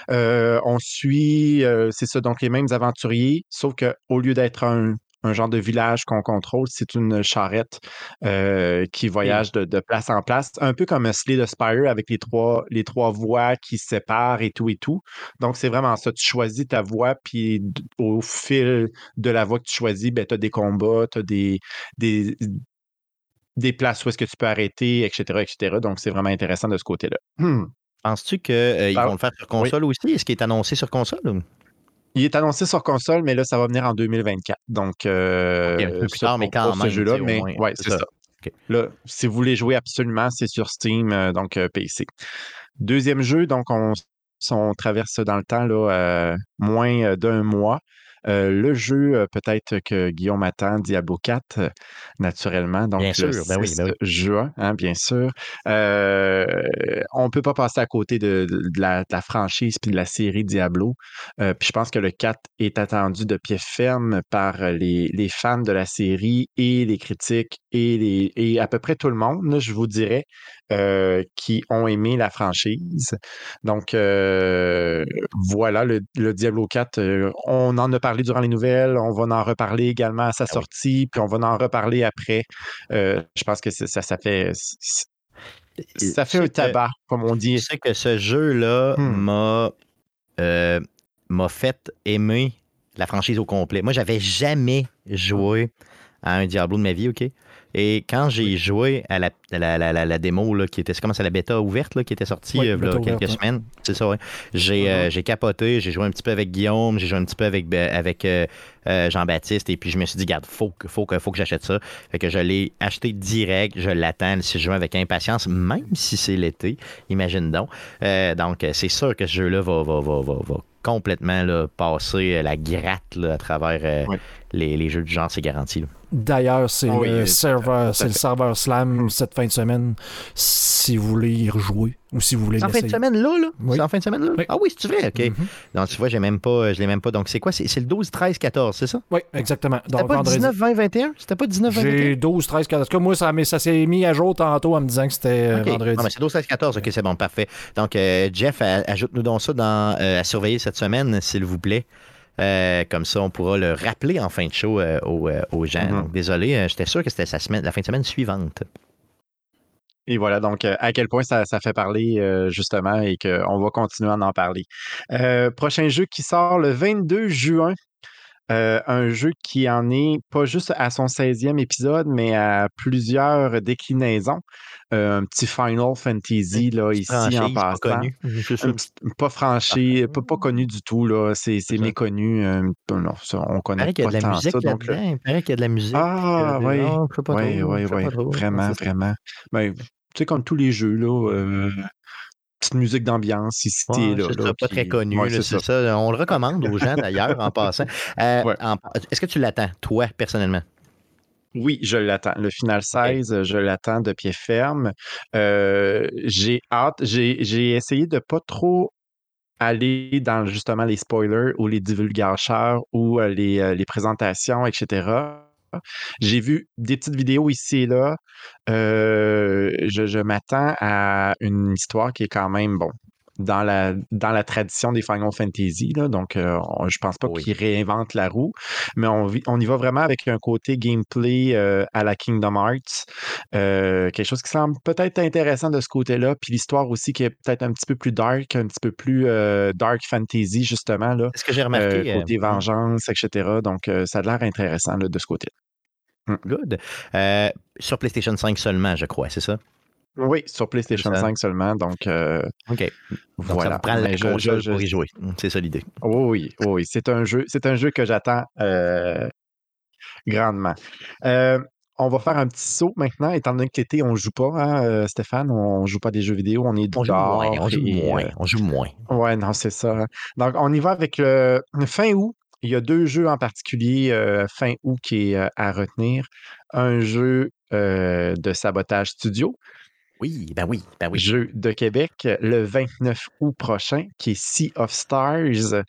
on suit, c'est ça, donc les mêmes aventuriers, sauf qu'au lieu d'être un un genre de village qu'on contrôle. C'est une charrette euh, qui voyage de, place en place, un peu comme un Slay the Spire avec les trois, les trois voies qui se séparent et tout et tout. Donc, c'est vraiment ça. Tu choisis ta voie, puis au fil de la voie que tu choisis, ben, tu as des combats, tu as des, des, des places où est-ce que tu peux arrêter, etc., etc. Donc, c'est vraiment intéressant de ce côté-là. Penses-tu qu'ils euh, vont le faire sur console aussi? Est-ce qu'il est annoncé sur console? Il est annoncé sur console, mais là, ça va venir en 2024. Donc, euh, un peu plus tard, mais quand même. Jeu-là, mais ouais, c'est ça. Là, si vous voulez jouer absolument, c'est sur Steam, euh, donc euh, PC. Deuxième jeu, donc on, on traverse dans le temps là, moins d'un mois. Euh, le jeu, euh, peut-être que Guillaume attend, Diablo 4, euh, naturellement. Donc, bien sûr, ben oui, ben juin, hein, bien sûr. on ne peut pas passer à côté de, la, franchise puis de la série Diablo. puis je pense que le 4 est attendu de pied ferme par les, fans de la série et les critiques et, les, et à peu près tout le monde, je vous dirais. Qui ont aimé la franchise. Donc, voilà, le, Diablo 4, euh, on en a parlé durant les nouvelles, on va en reparler également à sa ah sortie, puis on va en reparler après. je pense que ça, ça fait... Ça fait un tabac, comme on dit. Je sais que ce jeu-là hmm. m'a m'a fait aimer la franchise au complet. Moi, j'avais jamais joué à un Diablo de ma vie, OK? Et quand j'ai joué à la, la, la, la démo, là, qui était, comment c'est la bêta ouverte, là, qui était sortie il y a quelques semaines, c'est ça, ouais. J'ai, uh-huh. euh, j'ai capoté, j'ai joué un petit peu avec Guillaume, j'ai joué un petit peu avec, ben, avec euh, euh, Jean-Baptiste, et puis je me suis dit, garde, faut, faut, que, faut que j'achète ça. Fait que je l'ai acheté direct, je l'attends, si je joue avec impatience, même si c'est l'été, imagine donc. donc, c'est sûr que ce jeu-là va, va, va, va, complètement là, passer la gratte à travers les, les, jeux du genre, c'est garanti. D'ailleurs, c'est le, serveur, c'est le serveur Slam cette fin de semaine. Si vous voulez y rejouer, Ou si vous voulez C'est en fin de semaine là, là? Oui. C'est en fin de semaine là? Oui. Ah oui, c'est vrai, OK. Mhm. Donc, tu vois, j'ai même pas, je l'ai même pas. Donc, c'est quoi? C'est le 12, 13, 14, c'est ça? Oui, exactement. C'était pas vendredi. 19, 20, 21? C'était pas 19, 20, 21? J'ai 12, 13, 14. En tout cas, moi, ça, ça s'est mis à jour tantôt en me disant que c'était euh, vendredi. Non, mais c'est 12, 13, 14. OK, c'est bon, parfait. Donc, euh, Jeff, ajoute-nous donc ça dans, euh, à surveiller cette semaine, s'il vous plaît. Euh, comme ça, on pourra le rappeler en fin de show aux, aux gens. Mhm. Donc, désolé, j'étais sûr que c'était la fin de semaine suivante. Et voilà, donc euh, à quel point ça, fait parler euh, justement et qu'on va continuer à en parler. Euh, prochain jeu qui sort le 22 juin. Un jeu qui en est pas juste à son 16e épisode, mais à plusieurs déclinaisons. Euh, un petit Final Fantasy là, ici en Franchise, passant. Un petit- pas franchi, pas, pas connu du tout, là. C'est c'est méconnu. euh, non, ça, on connaît paraît qu'il y a pas de la tant musique ça. Donc, euh. Il paraît qu'il y a de la musique. Ah, oui. Oui, oui, oui. Vraiment, vraiment. Ben, tu sais, comme tous les jeux, là, euh, petite musique d'ambiance ici Ouais, là. là, pas puis- très connu, ouais, c'est c'est ça. ça. On le recommande aux gens d'ailleurs en passant. Euh, Ouais. en- Est-ce que tu l'attends, toi, personnellement? Oui, je l'attends. Le final 16, je l'attends de pied ferme. Euh, j'ai hâte. J'ai essayé de pas trop aller dans justement les spoilers ou les divulgateurs ou euh, les, euh, les présentations, etc. J'ai vu des petites vidéos ici et là. Euh, je je m'attends à une histoire qui est quand même, bon, dans la, dans la tradition des Final Fantasy. Là, donc, euh, on- je pense pas Oui. qu'ils réinventent la roue, mais on, on y va vraiment avec un côté gameplay euh, à la Kingdom Hearts. Euh, quelque chose qui semble peut-être intéressant de ce côté-là. Puis l'histoire aussi qui est peut-être un petit peu plus dark, un petit peu plus euh, dark fantasy, justement. Là, Est-ce que j'ai remarqué? côté euh, vengeance, etc. Donc, ça a l'air intéressant là, de ce côté. Good. Euh, sur PlayStation 5 seulement, je crois, c'est ça? Oui, sur PlayStation ça. 5 seulement. Donc, euh, OK. Donc, ça Voilà. vous prend la je- console je- pour y jouer. C'est ça l'idée. Oh oui, oh oui, c'est un jeu, c'est un jeu que j'attends euh, grandement. Euh, on va faire un petit saut maintenant, étant donné que l'été, on joue pas, hein, Stéphane, on joue pas des jeux vidéo, on est On joue moins, on joue moins, on joue moins. Ouais, non, c'est ça. hein. Donc, on y va avec le fin août. Il y a deux jeux en particulier fin août qui est à retenir. Un jeu de sabotage studio, Oui, ben oui, ben oui. jeu de Québec, le 29 août prochain, qui est Sea of Stars.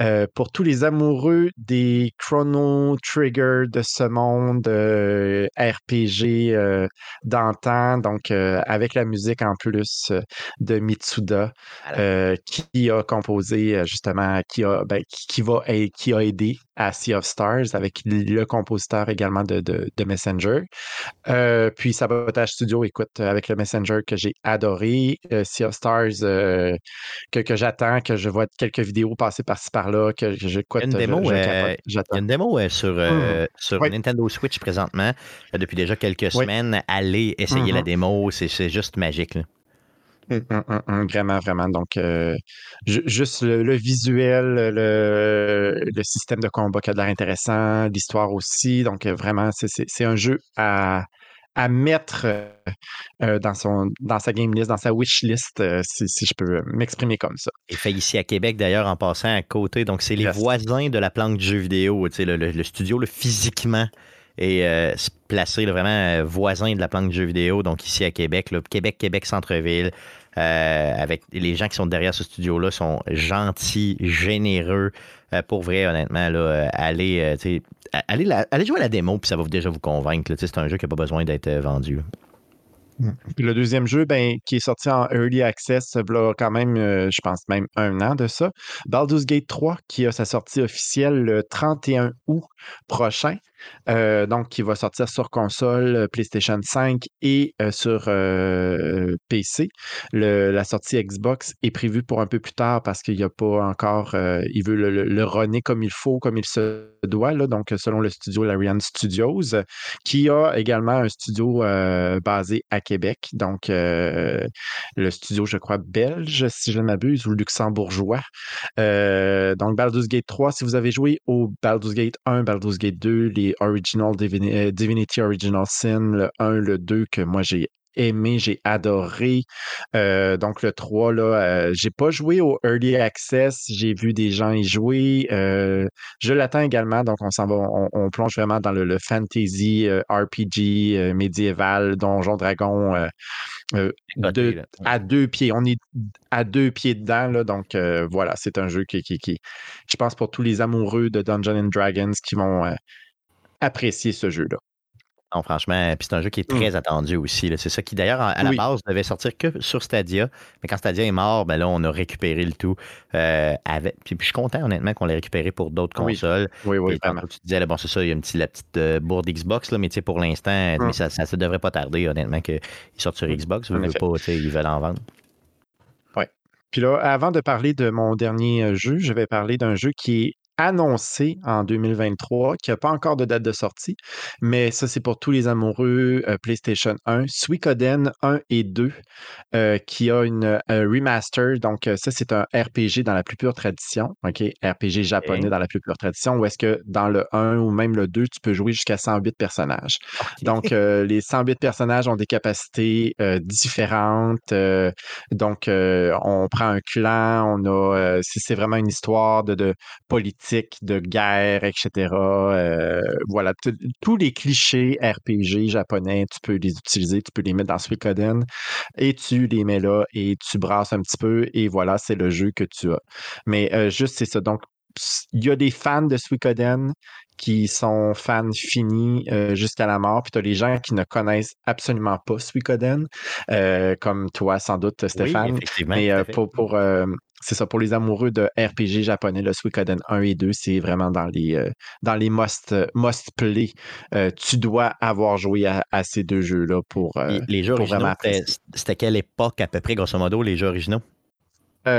Euh, pour tous les amoureux des Chrono Trigger de ce monde, euh, RPG euh, d'antan, donc euh, avec la musique en plus euh, de Mitsuda, Voilà. euh, qui a composé euh, justement, qui a, ben, qui, va, qui a aidé à Sea of Stars avec le compositeur également de, de, de Messenger. Euh, puis Sabotage Studio, écoute, avec le Messenger que j'ai adoré, euh, Sea of Stars euh, que, que j'attends, que je vois quelques vidéos passer par-ci par-là, que, une démo, j'attends. une démo sur, euh, sur Oui. Nintendo Switch présentement, depuis déjà quelques Oui. semaines. Allez essayer la Mhm. démo, c'est c'est juste magique. là. Hum, hum, hum, vraiment, vraiment. Donc, euh, ju- juste le, le visuel, le, le système de combat qui a de l'air intéressant, l'histoire aussi. Donc, euh, vraiment, c'est- un jeu à, à mettre euh, dans, son, dans sa game list, dans sa wish list, euh, si, si je peux m'exprimer comme ça. Et fait ici à Québec, d'ailleurs, en passant à côté. Donc, c'est les Yes. voisins de la planque du jeu vidéo. Tu sais, le, le- le studio, le physiquement, est euh, s- placé là, vraiment euh, voisin de la planque du jeu vidéo. Donc, ici à Québec, Québec, Québec, centre-ville. Euh, avec les gens qui sont derrière ce studio-là sont gentils, généreux. Pour vrai, honnêtement, allez, allez, jouer à la démo, puis ça va déjà vous convaincre. C'est un jeu qui n'a pas besoin d'être vendu. là. Puis le deuxième jeu, ben, qui est sorti en Early Access, là, quand même, je pense même un an de ça. Baldur's Gate 3, qui a sa sortie officielle le 31 août prochain. Euh, donc, qui va sortir sur console, euh, PlayStation 5 et euh, sur PC. La sortie Xbox est prévue pour un peu plus tard parce qu'il n'y a pas encore. il veut le, le, runner comme il faut, comme il se doit. Là, donc, selon le studio Larian Studios, qui a également un studio basé à Québec. Donc, le studio, je crois, belge, si je ne m'abuse, ou luxembourgeois. Donc, Baldur's Gate 3, si vous avez joué au Baldur's Gate 1, Baldur's Gate 2, les Original Divini- euh, Divinity Original Sin, le 1, le 2, que moi j'ai aimé, j'ai adoré. Euh, donc le 3, là, euh, j'ai pas joué au Early Access, j'ai vu des gens y jouer. Euh, je l'attends également, donc on s'en va, on, plonge vraiment dans le, fantasy RPG médiéval, donjon dragon. à deux pieds. On est à deux pieds dedans, là, donc voilà, c'est un jeu qui, qui, qui, je pense, pour tous les amoureux de Dungeons and Dragons qui vont apprécier ce jeu-là. Non, franchement, puis c'est un jeu qui est très mmh. attendu aussi. C'est ça qui, d'ailleurs, à la base, devait sortir que sur Stadia. Mais quand Stadia est mort, ben là, on a récupéré le tout. Euh, avec... puis, je suis content, honnêtement, qu'on l'ait récupéré pour d'autres consoles. Oui, oui, vraiment. Tu disais, bon, c'est ça, il y a une petite, la petite euh, bourde Xbox, là, mais pour l'instant, mmh. ça ne devrait pas tarder, honnêtement, qu'ils sortent sur mmh. Xbox. Ils, veulent pas, ils veulent en vendre. Oui. Puis là, avant de parler de mon dernier euh, jeu, je vais parler d'un jeu qui est annoncé en 2023, qui n'a pas encore de date de sortie, mais ça, c'est pour tous les amoureux euh, PlayStation 1, Suikoden 1 et 2, euh, qui a une remaster. Donc, euh, ça, c'est un RPG dans la plus pure tradition, OK? RPG japonais dans la plus pure tradition, où est-ce que dans le 1 ou même le 2, tu peux jouer jusqu'à 108 personnages. Donc, les 108 personnages ont des capacités différentes. donc, on prend un clan, on a, c'est vraiment une histoire de, de politique de guerre, etc. Euh, voilà, tous les clichés RPG japonais, tu peux les utiliser, tu peux les mettre dans Suikoden et tu les mets là et tu brasses un petit peu et voilà, c'est le jeu que tu as. Mais euh, juste, c'est ça. Donc, il y a des fans de Suikoden qui sont fans finis euh, jusqu'à la mort, puis tu as les gens qui ne connaissent absolument pas Suikoden, comme toi sans doute, Stéphane. Mais pour, pour c'est ça, pour les amoureux de RPG japonais, le Suikoden 1 et 2, c'est vraiment dans les, euh, dans les must, must play. Euh, tu dois avoir joué à, ces deux jeux-là pour. Euh, les jeux originaux, c'était quelle époque à peu près, grosso modo, les jeux originaux?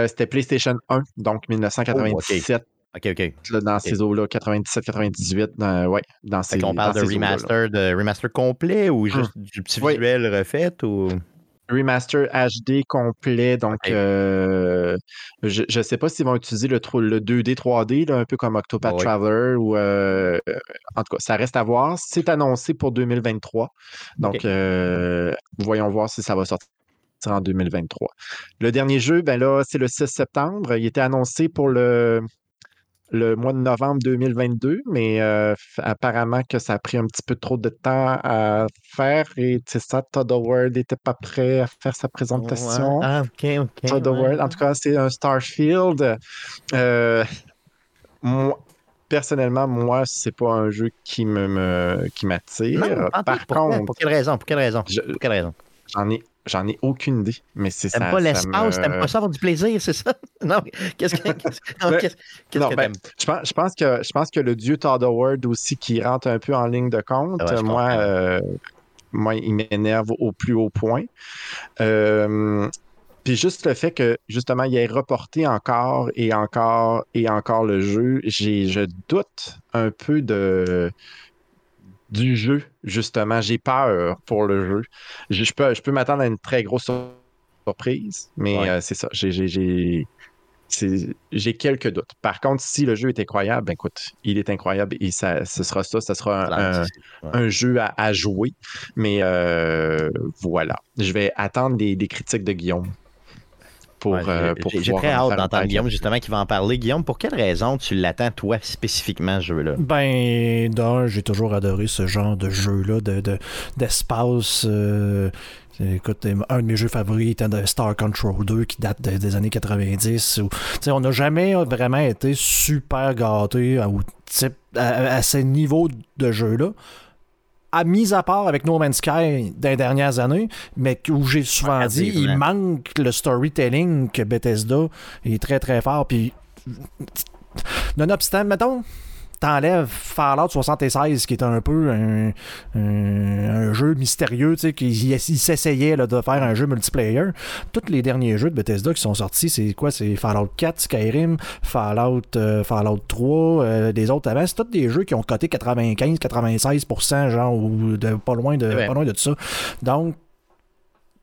c'était PlayStation 1, donc 1997. OK, OK. dans ces eaux-là, 97-98, ouais, dans ces On parle de remaster, de remaster complet ou juste hum. du petit visuel refait ou? Remaster HD complet. Donc, euh, je ne sais pas s'ils vont utiliser le, le 2D, 3D, un peu comme Octopath Traveler. Ou, euh, en tout cas, ça reste à voir. C'est annoncé pour 2023. Donc, euh, voyons voir si ça va sortir en 2023. Le dernier jeu, ben là, c'est le 6 septembre. Il était annoncé pour le le mois de novembre 2022, mais euh, apparemment que ça a pris un petit peu trop de temps à faire et c'est ça, Todd Howard n'était pas prêt à faire sa présentation. Ah, ok, ok. Todd Howard, en tout cas, c'est un Starfield. Euh, moi, personnellement, moi, c'est pas un jeu qui me, qui m'attire. Par contre, pour quelle raison Pour quelle raison Pour quelle raison? J'en ai J'en ai aucune idée, mais c'est ça. T'aimes pas l'espace, me... t'aimes pas ça avoir du plaisir, c'est ça? Non, qu'est-ce que, qu'est-ce, que ben, je, pense, je, pense que, je pense que le dieu Todd Howard aussi qui rentre un peu en ligne de compte, moi, euh, moi, il m'énerve au plus haut point. Euh, puis juste le fait que, justement, il ait reporté encore et encore et encore le jeu, j'ai, je doute un peu de du jeu, justement. J'ai peur pour le jeu. Je, peux, je peux m'attendre à une très grosse surprise, mais euh, c'est ça. J'ai quelques doutes. Par contre, si le jeu est incroyable, ben écoute, il est incroyable et ça, ce sera ça, ce sera un, jeu à, jouer. Mais euh, voilà, je vais attendre des critiques de Guillaume pour, euh, J'ai très hâte d'entendre Guillaume, justement, qui va en parler. Guillaume, pour quelle raison tu l'attends, toi, spécifiquement, ce jeu-là? Ben, d'un, j'ai toujours adoré ce genre de jeu-là, d'espace. De, euh, Écoute, un de mes jeux favoris était Star Control 2 qui date des années 90. Où, on n'a jamais vraiment été super gâté à, à, à, ces niveaux de jeu-là à mise à part avec No Man's Sky des dernières années, mais où j'ai souvent dit, il manque le storytelling que Bethesda est très très fort. Puis, nonobstant, mettons, t'enlèves Fallout 76, qui est un peu un, jeu mystérieux, tu sais, qui s'essayait de faire un jeu multiplayer. Tous les derniers jeux de Bethesda qui sont sortis, c'est quoi? C'est Fallout 4, Skyrim, Fallout, euh, Fallout 3, euh, des autres avant. C'est tous des jeux qui ont coté 95-96%, genre, ou de, pas, loin de, pas loin de ça. Donc,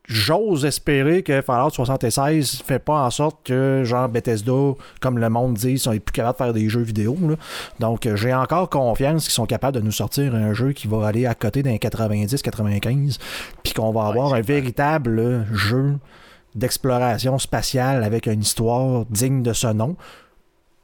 j'ose espérer que Fallout 76 fait pas en sorte que genre Bethesda, comme le monde dit, sont plus capables de faire des jeux vidéo. là. Donc euh, j'ai encore confiance qu'ils sont capables de nous sortir un jeu qui va aller à côté d'un 90-95, puis qu'on va avoir un véritable jeu d'exploration spatiale avec une histoire digne de ce nom.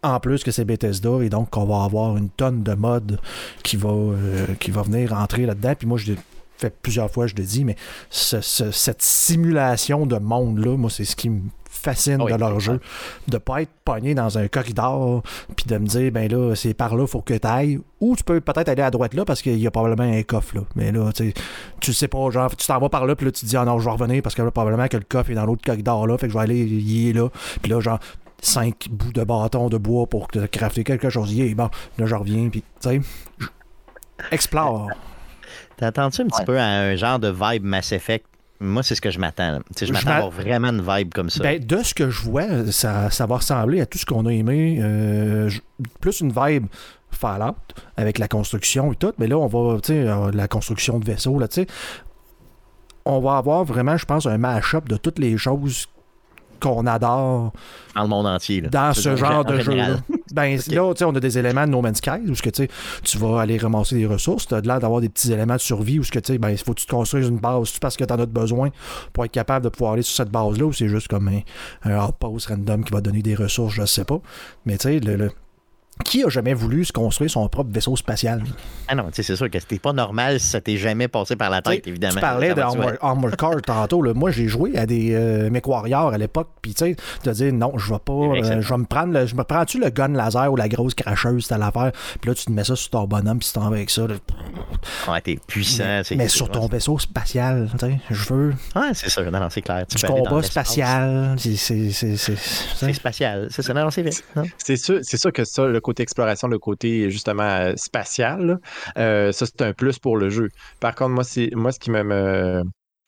En plus que c'est Bethesda, et donc qu'on va avoir une tonne de modes qui va, euh, qui va venir entrer là-dedans. Puis moi, je fait plusieurs fois, je le dis, mais ce- ce- cette simulation de monde-là, moi, c'est ce qui me fascine Oui, de leur jeu. De pas être pogné dans un corridor, puis de me dire, ben là, c'est par là, faut que tu ailles. Ou tu peux peut-être aller à droite là, parce qu'il y a probablement un coffre là. Mais là, tu sais, tu sais pas, genre, tu t'en vas par là, puis là, tu te dis, ah non, je vais revenir, parce que là, probablement que le coffre est dans l'autre corridor là, fait que je vais aller, il est là. Puis là, genre, cinq bouts de bâton de bois pour te crafter quelque chose. Est bon. Là, je reviens, puis, tu sais, explore. T'attends-tu un petit Ouais. peu à un genre de vibe Mass Effect? Moi, c'est ce que je m'attends. Je Je m'attends à avoir vraiment une vibe comme ça. Ben, de ce que je vois, ça, ça va ressembler à tout ce qu'on a aimé. euh, je- plus une vibe Fallout avec la construction et tout. Mais là, on va, tu sais, euh, la construction de vaisseaux, là, tu sais. On va avoir vraiment, je pense, un mash-up de toutes les choses qu'on adore Dans le monde entier. là. dans ce genre en de général. Ben, là, tu sais, on a des éléments de No Man's Sky où que, tu sais, tu vas aller ramasser des ressources. Tu as l'air d'avoir des petits éléments de survie où ce que, tu sais, ben, il faut que tu te construises une base parce que tu en as besoin pour être capable de pouvoir aller sur cette base-là ou c'est juste comme un, un outpost random qui va donner des ressources, je sais pas. Mais tu sais, le, le- qui a jamais voulu se construire son propre vaisseau spatial? Ah non, tu sais, c'est sûr que c'était pas normal si ça t'est jamais passé par la Tu tête, évidemment. Tu parlais Armor Car tantôt. là. Moi, j'ai joué à des euh, MechWarrior à l'époque. Puis, tu sais, de dire non, je vais pas. C'est euh, c'est je vais me prendre. Le, je me prends-tu le gun laser ou la grosse cracheuse, c'était l'affaire. Puis là, tu te mets ça sur ton bonhomme. Puis tu t'en vas avec ça. là. Ouais, t'es puissant. c'est- Mais c'est- sur ton vaisseau spatial, tu sais, je veux Ouais, c'est sûr. Non, non, c'est clair. Tu du combat spatial. C'est. c'est- c'est- c'est- C'est c'est- spatial. C'est ça. Non, c'est vrai. C'est sûr, c'est sûr que ça, le côté exploration, le côté justement euh, spatial, euh, ça c'est un plus pour le jeu. Par contre, moi, c'est moi ce qui me, me,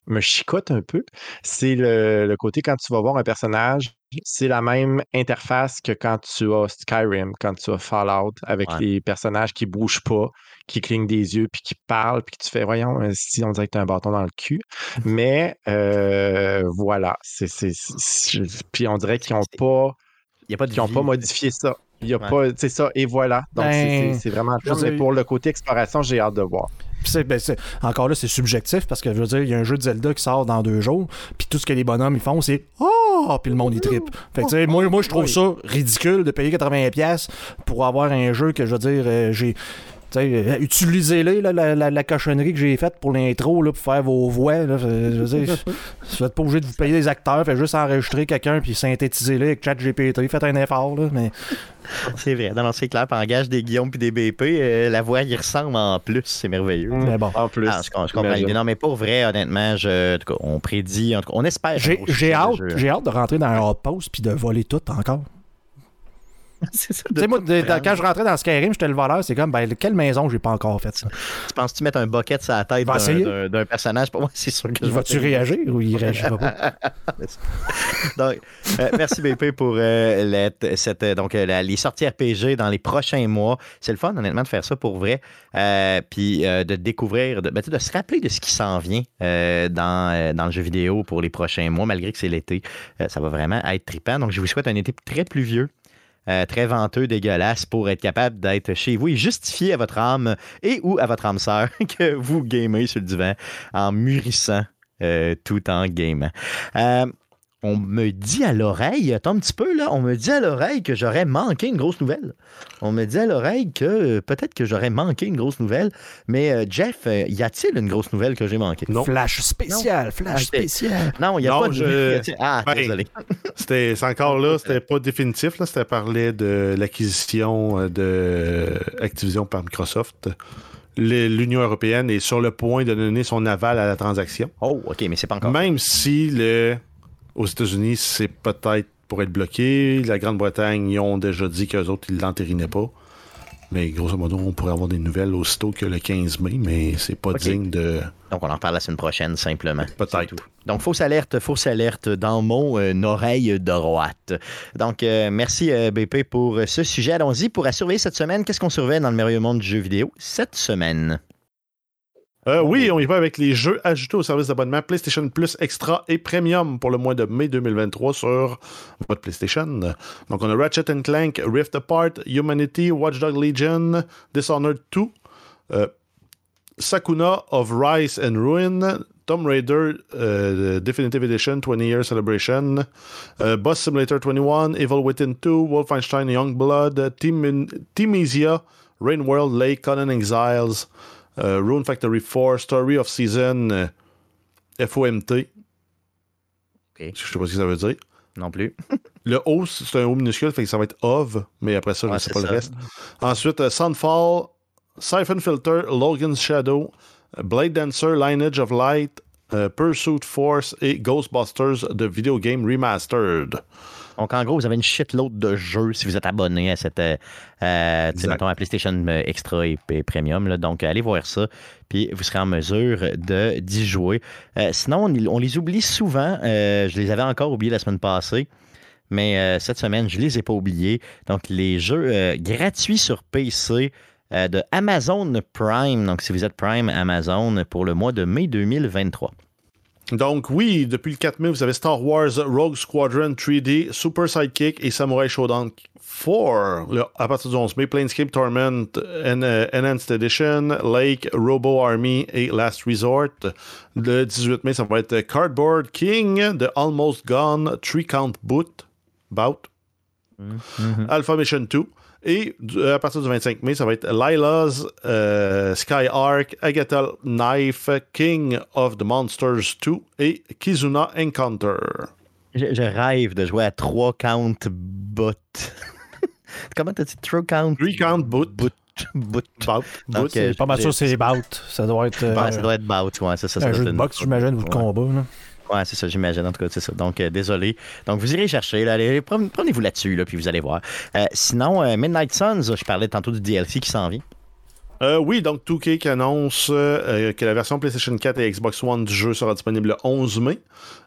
me chicote un peu, c'est le, le côté quand tu vas voir un personnage, c'est la même interface que quand tu as Skyrim, quand tu as Fallout, avec Ouais. les personnages qui bougent pas, qui clignent des yeux, puis qui parlent, puis que tu fais, voyons, euh, si on dirait que tu as un bâton dans le cul. Mais euh, voilà, c'est, puis on dirait qu'ils n'ont pas Il n'y a pas de qui n'ont pas modifié ça. Il y a Ouais. pas, c'est ça, et voilà. Donc, Ben, c'est- c'est c'est vraiment Mais pour le côté exploration, j'ai hâte de voir. Puis c'est- ben, c'est- encore là, c'est subjectif parce que je veux dire, il y a un jeu de Zelda qui sort dans deux jours, puis tout ce que les bonhommes ils font, c'est Oh! Puis le monde y tripe. Fait que, tu sais, moi, moi je trouve ça ridicule de payer 80$ pour avoir un jeu que, je veux dire, euh, j'ai. Euh, Utilisez-les, la, la, la cochonnerie que j'ai faite pour l'intro, là, pour faire vos voix. Là, Euh, je veux dire, vous n'êtes pas obligé de vous payer des acteurs, faites juste enregistrer quelqu'un puis synthétiser-les avec ChatGPT. Faites un effort, là, mais C'est vrai. Non, c'est clair. Engage des Guillaume puis des BP. euh, la voix y ressemble en plus. C'est merveilleux. mais bon. En plus. Ah, je, com- je comprends l'idée. Non, mais pour vrai, honnêtement, je, en tout cas, on prédit, en tout cas, on espère. J'ai hâte, j'ai hâte de rentrer dans un outpost puis de voler tout encore. C'est ça, de Tu sais, moi, de- quand je rentrais dans Skyrim, j'étais le voleur, c'est comme, ben, quelle maison j'ai pas encore fait ça? Tu penses-tu mettre un bucket sur la tête Il va d'un- d'un d'un personnage? Pour moi, c'est sûr que je vais va-tu essayer. réagir ou il réagira pas? Donc, euh, merci BP pour euh, la- cette, donc, euh, la- les sorties RPG dans les prochains mois. C'est le fun, honnêtement, de faire ça pour vrai. Euh, puis euh, de découvrir, de, ben, tu de se rappeler de ce qui s'en vient euh, dans, euh, dans le jeu vidéo pour les prochains mois, malgré que c'est l'été. Euh, ça va vraiment être trippant. Donc, je vous souhaite un été très pluvieux. Euh, très venteux, dégueulasse, pour être capable d'être chez vous et justifier à votre âme et ou à votre âme sœur que vous gamez sur le divan en mûrissant euh, tout en. Euh, on me dit à l'oreille, attends un petit peu là, on me dit à l'oreille que j'aurais manqué une grosse nouvelle. On me dit à l'oreille que euh, peut-être que j'aurais manqué une grosse nouvelle. Mais euh, Jeff, euh, y a-t-il une grosse nouvelle que j'ai manquée? Non. Flash spécial, flash Ah, spécial. Non, il n'y a Non, pas de je- y Ah, Ben, désolé. C'était c'est encore là, c'était pas définitif. Là, c'était parler de l'acquisition de Activision par Microsoft. L'Union européenne est sur le point de donner son aval à la transaction. Oh, OK, mais c'est pas encore. Même si le, aux États-Unis, c'est peut-être pour être bloqué. La Grande-Bretagne, ils ont déjà dit qu'eux autres, ils l'entérinaient pas. Mais grosso modo, on pourrait avoir des nouvelles aussitôt que le 15 mai, mais c'est pas digne de. Donc, on en reparle la semaine prochaine, simplement. Peut-être. Donc, fausse alerte, fausse alerte dans mon euh, oreille droite. Donc, euh, merci euh, BP pour euh, ce sujet. Allons-y pour à surveiller cette semaine. Qu'est-ce qu'on surveille dans le merveilleux monde du jeu vidéo cette semaine? Euh, oui, on y va avec les jeux ajoutés au service d'abonnement PlayStation Plus Extra et Premium pour le mois de mai 2023 sur votre PlayStation. Donc, on a Ratchet Clank, Rift Apart, Humanity, Watchdog Legion, Dishonored 2, euh, Sakuna of Rice and Ruin, Tomb Raider uh, Definitive Edition 20 Year Celebration, uh, Boss Simulator 21, Evil Within 2, Wolfenstein Youngblood, Team Teamisia, Rain World, Lake, Conan Exiles, Rune Factory 4, Story of Season, uh, FOMT. Ok. Je sais pas ce que ça veut dire. Non plus. Le O, c'est un O minuscule, fait que ça va être OV, mais après ça, je Ouais, sais pas le reste. Ensuite, euh, Sunfall, Siphon Filter, Logan's Shadow, euh, Blade Dancer, Lineage of Light, euh, Pursuit Force et Ghostbusters de Video Game Remastered. Donc, en gros, vous avez une shitload de jeux si vous êtes abonné à cette, euh, euh, mettons, à PlayStation euh, Extra et, et Premium. là. Donc, allez voir ça, puis vous serez en mesure de d'y jouer. Euh, sinon, on, on les oublie souvent. Euh, je les avais encore oubliés la semaine passée. Mais cette semaine, je ne les ai pas oubliés. Donc, les jeux gratuits sur PC de Amazon Prime. Donc, si vous êtes Prime Amazon pour le mois de mai 2023. Donc, oui, depuis le 4 mai, vous avez Star Wars Rogue Squadron 3D, Super Sidekick et Samurai Showdown 4. Le- à partir du 11 mai, Planescape Torment En- euh, Enhanced Edition, Lake, Robo Army et Last Resort. Le 18 mai, ça va être Cardboard King de Almost Gone, Three Count Boot, Bout, Alpha Mission 2. Et du- à partir du 25 mai, ça va être Lila's euh, Sky Arc, Agatha Knife, King of the Monsters 2 et Kizuna Encounter. Je, je rêve de jouer à 3 count bot. Comment t'as dit? 3 count Three Count Boot. boot? boot. Bout. Euh, Pas mal sûr, c'est Bout. Ça doit être euh, Ouais, ça doit être bout, ouais, c'est ça. ça un jeu de une- boxe, j'imagine, ou de Ouais. combat. là. Ouais, c'est ça, j'imagine. En tout cas, c'est ça. Donc, euh, désolé. Donc, vous irez chercher. Là, allez, prenez- Prenez-vous là-dessus, là, puis vous allez voir. Euh, sinon, euh, Midnight Suns, je parlais tantôt du DLC qui s'en vient. Euh, oui, donc 2K qui annonce euh, que la version PlayStation 4 et Xbox One du jeu sera disponible le 11 mai.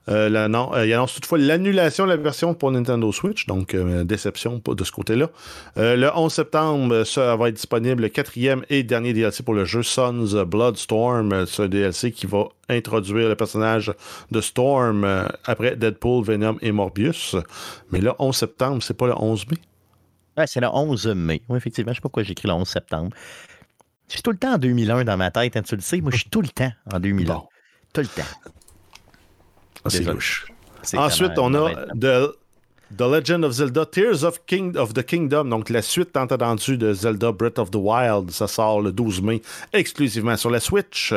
Euh, il annonce toutefois l'annulation de la version pour Nintendo Switch, donc déception de ce côté-là. Le 11 septembre, ça va être disponible le quatrième et dernier DLC pour le jeu Sons Bloodstorm. C'est un DLC qui va introduire le personnage de Storm après Deadpool, Venom et Morbius. Mais le 11 septembre, c'est pas le 11 mai? C'est le 11 mai. Oui, effectivement. Je sais pas pourquoi j'écris le 11 septembre. Je suis tout le temps en 2001 dans ma tête, hein, tu le sais. Moi, je suis tout le temps en 2001. Bon. Tout le temps. Ah, c'est louche. Ensuite, on a The, The Legend of Zelda Tears of, King, of the Kingdom, donc la suite tant attendue de Zelda Breath of the Wild. Ça sort le 12 mai exclusivement sur la Switch.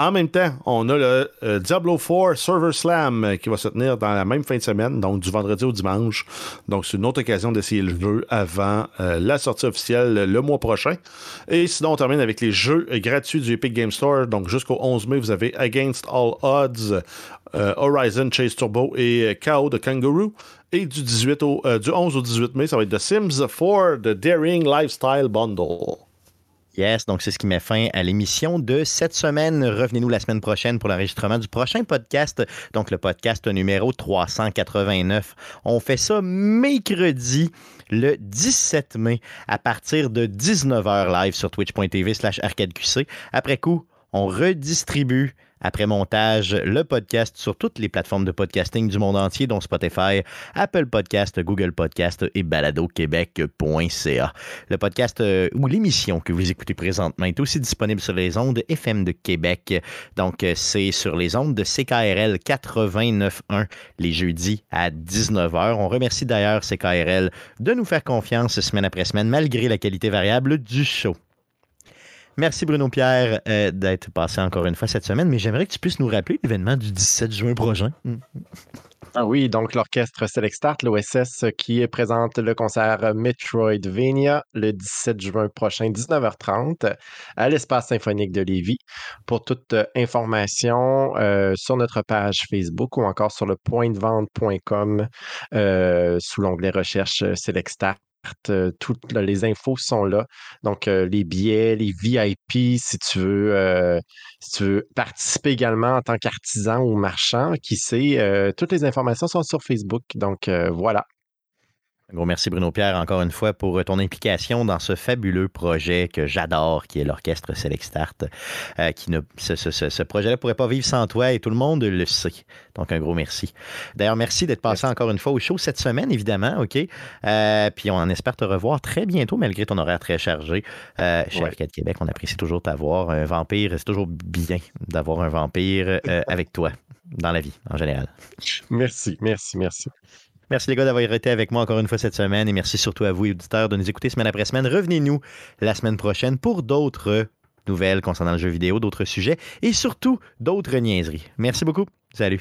En même temps, on a le euh, Diablo 4 Server Slam euh, qui va se tenir dans la même fin de semaine, donc du vendredi au dimanche. Donc, c'est une autre occasion d'essayer le jeu avant euh, la sortie officielle le mois prochain. Et sinon, on termine avec les jeux gratuits du Epic Game Store. Donc, jusqu'au 11 mai, vous avez Against All Odds, Horizon Chase Turbo et KO de Kangaroo. Et du, 18 au, euh, du 11 au 18 mai, ça va être The Sims 4 The Daring Lifestyle Bundle. Yes, donc c'est ce qui met fin à l'émission de cette semaine. Revenez-nous la semaine prochaine pour l'enregistrement du prochain podcast, donc le podcast numéro 389. On fait ça mercredi le 17 mai à partir de 19h live sur twitch.tv slash arcadeqc. Après coup, on redistribue après montage le podcast sur toutes les plateformes de podcasting du monde entier, dont Spotify, Apple Podcast, Google Podcast et baladoquebec.ca. Le podcast euh, ou l'émission que vous écoutez présentement est aussi disponible sur les ondes FM de Québec. Donc, euh, c'est sur les ondes de CKRL 89.1 les jeudis à 19h. On remercie d'ailleurs CKRL de nous faire confiance semaine après semaine, malgré la qualité variable du show. Merci Bruno Pierre euh, d'être passé encore une fois cette semaine, mais j'aimerais que tu puisses nous rappeler l'événement du 17 juin prochain. Mm. Ah oui, donc l'orchestre Select Start, l'OSS, qui présente le concert Metroidvania le 17 juin prochain, 19h30, à l'espace symphonique de Lévis. Pour toute euh, information euh, sur notre page Facebook ou encore sur le pointdevente.com euh, sous l'onglet recherche Select Start. Euh, Toutes les infos sont là. Donc, euh, les billets, les VIP, si tu veux, euh, si tu veux participer également en tant qu'artisan ou marchand, qui sait, toutes les informations sont sur Facebook. Donc, voilà. Un gros merci Bruno Pierre encore une fois pour ton implication dans ce fabuleux projet que j'adore, qui est l'orchestre Select Start. Euh, qui ne, ce, ce, ce projet-là ne pourrait pas vivre sans toi et tout le monde le sait. Donc un gros merci. D'ailleurs, merci d'être passé encore une fois au show cette semaine, évidemment, OK? Euh, puis on espère te revoir très bientôt, malgré ton horaire très chargé. Euh, chez ouais. Arcade Québec, on apprécie toujours t'avoir. Un vampire, c'est toujours bien d'avoir un vampire euh, avec toi dans la vie, en général. Merci, merci, merci. Merci les gars d'avoir été avec moi encore une fois cette semaine et merci surtout à vous, auditeurs, de nous écouter semaine après semaine. Revenez-nous la semaine prochaine pour d'autres nouvelles concernant le jeu vidéo, d'autres sujets et surtout d'autres niaiseries. Merci beaucoup. Salut.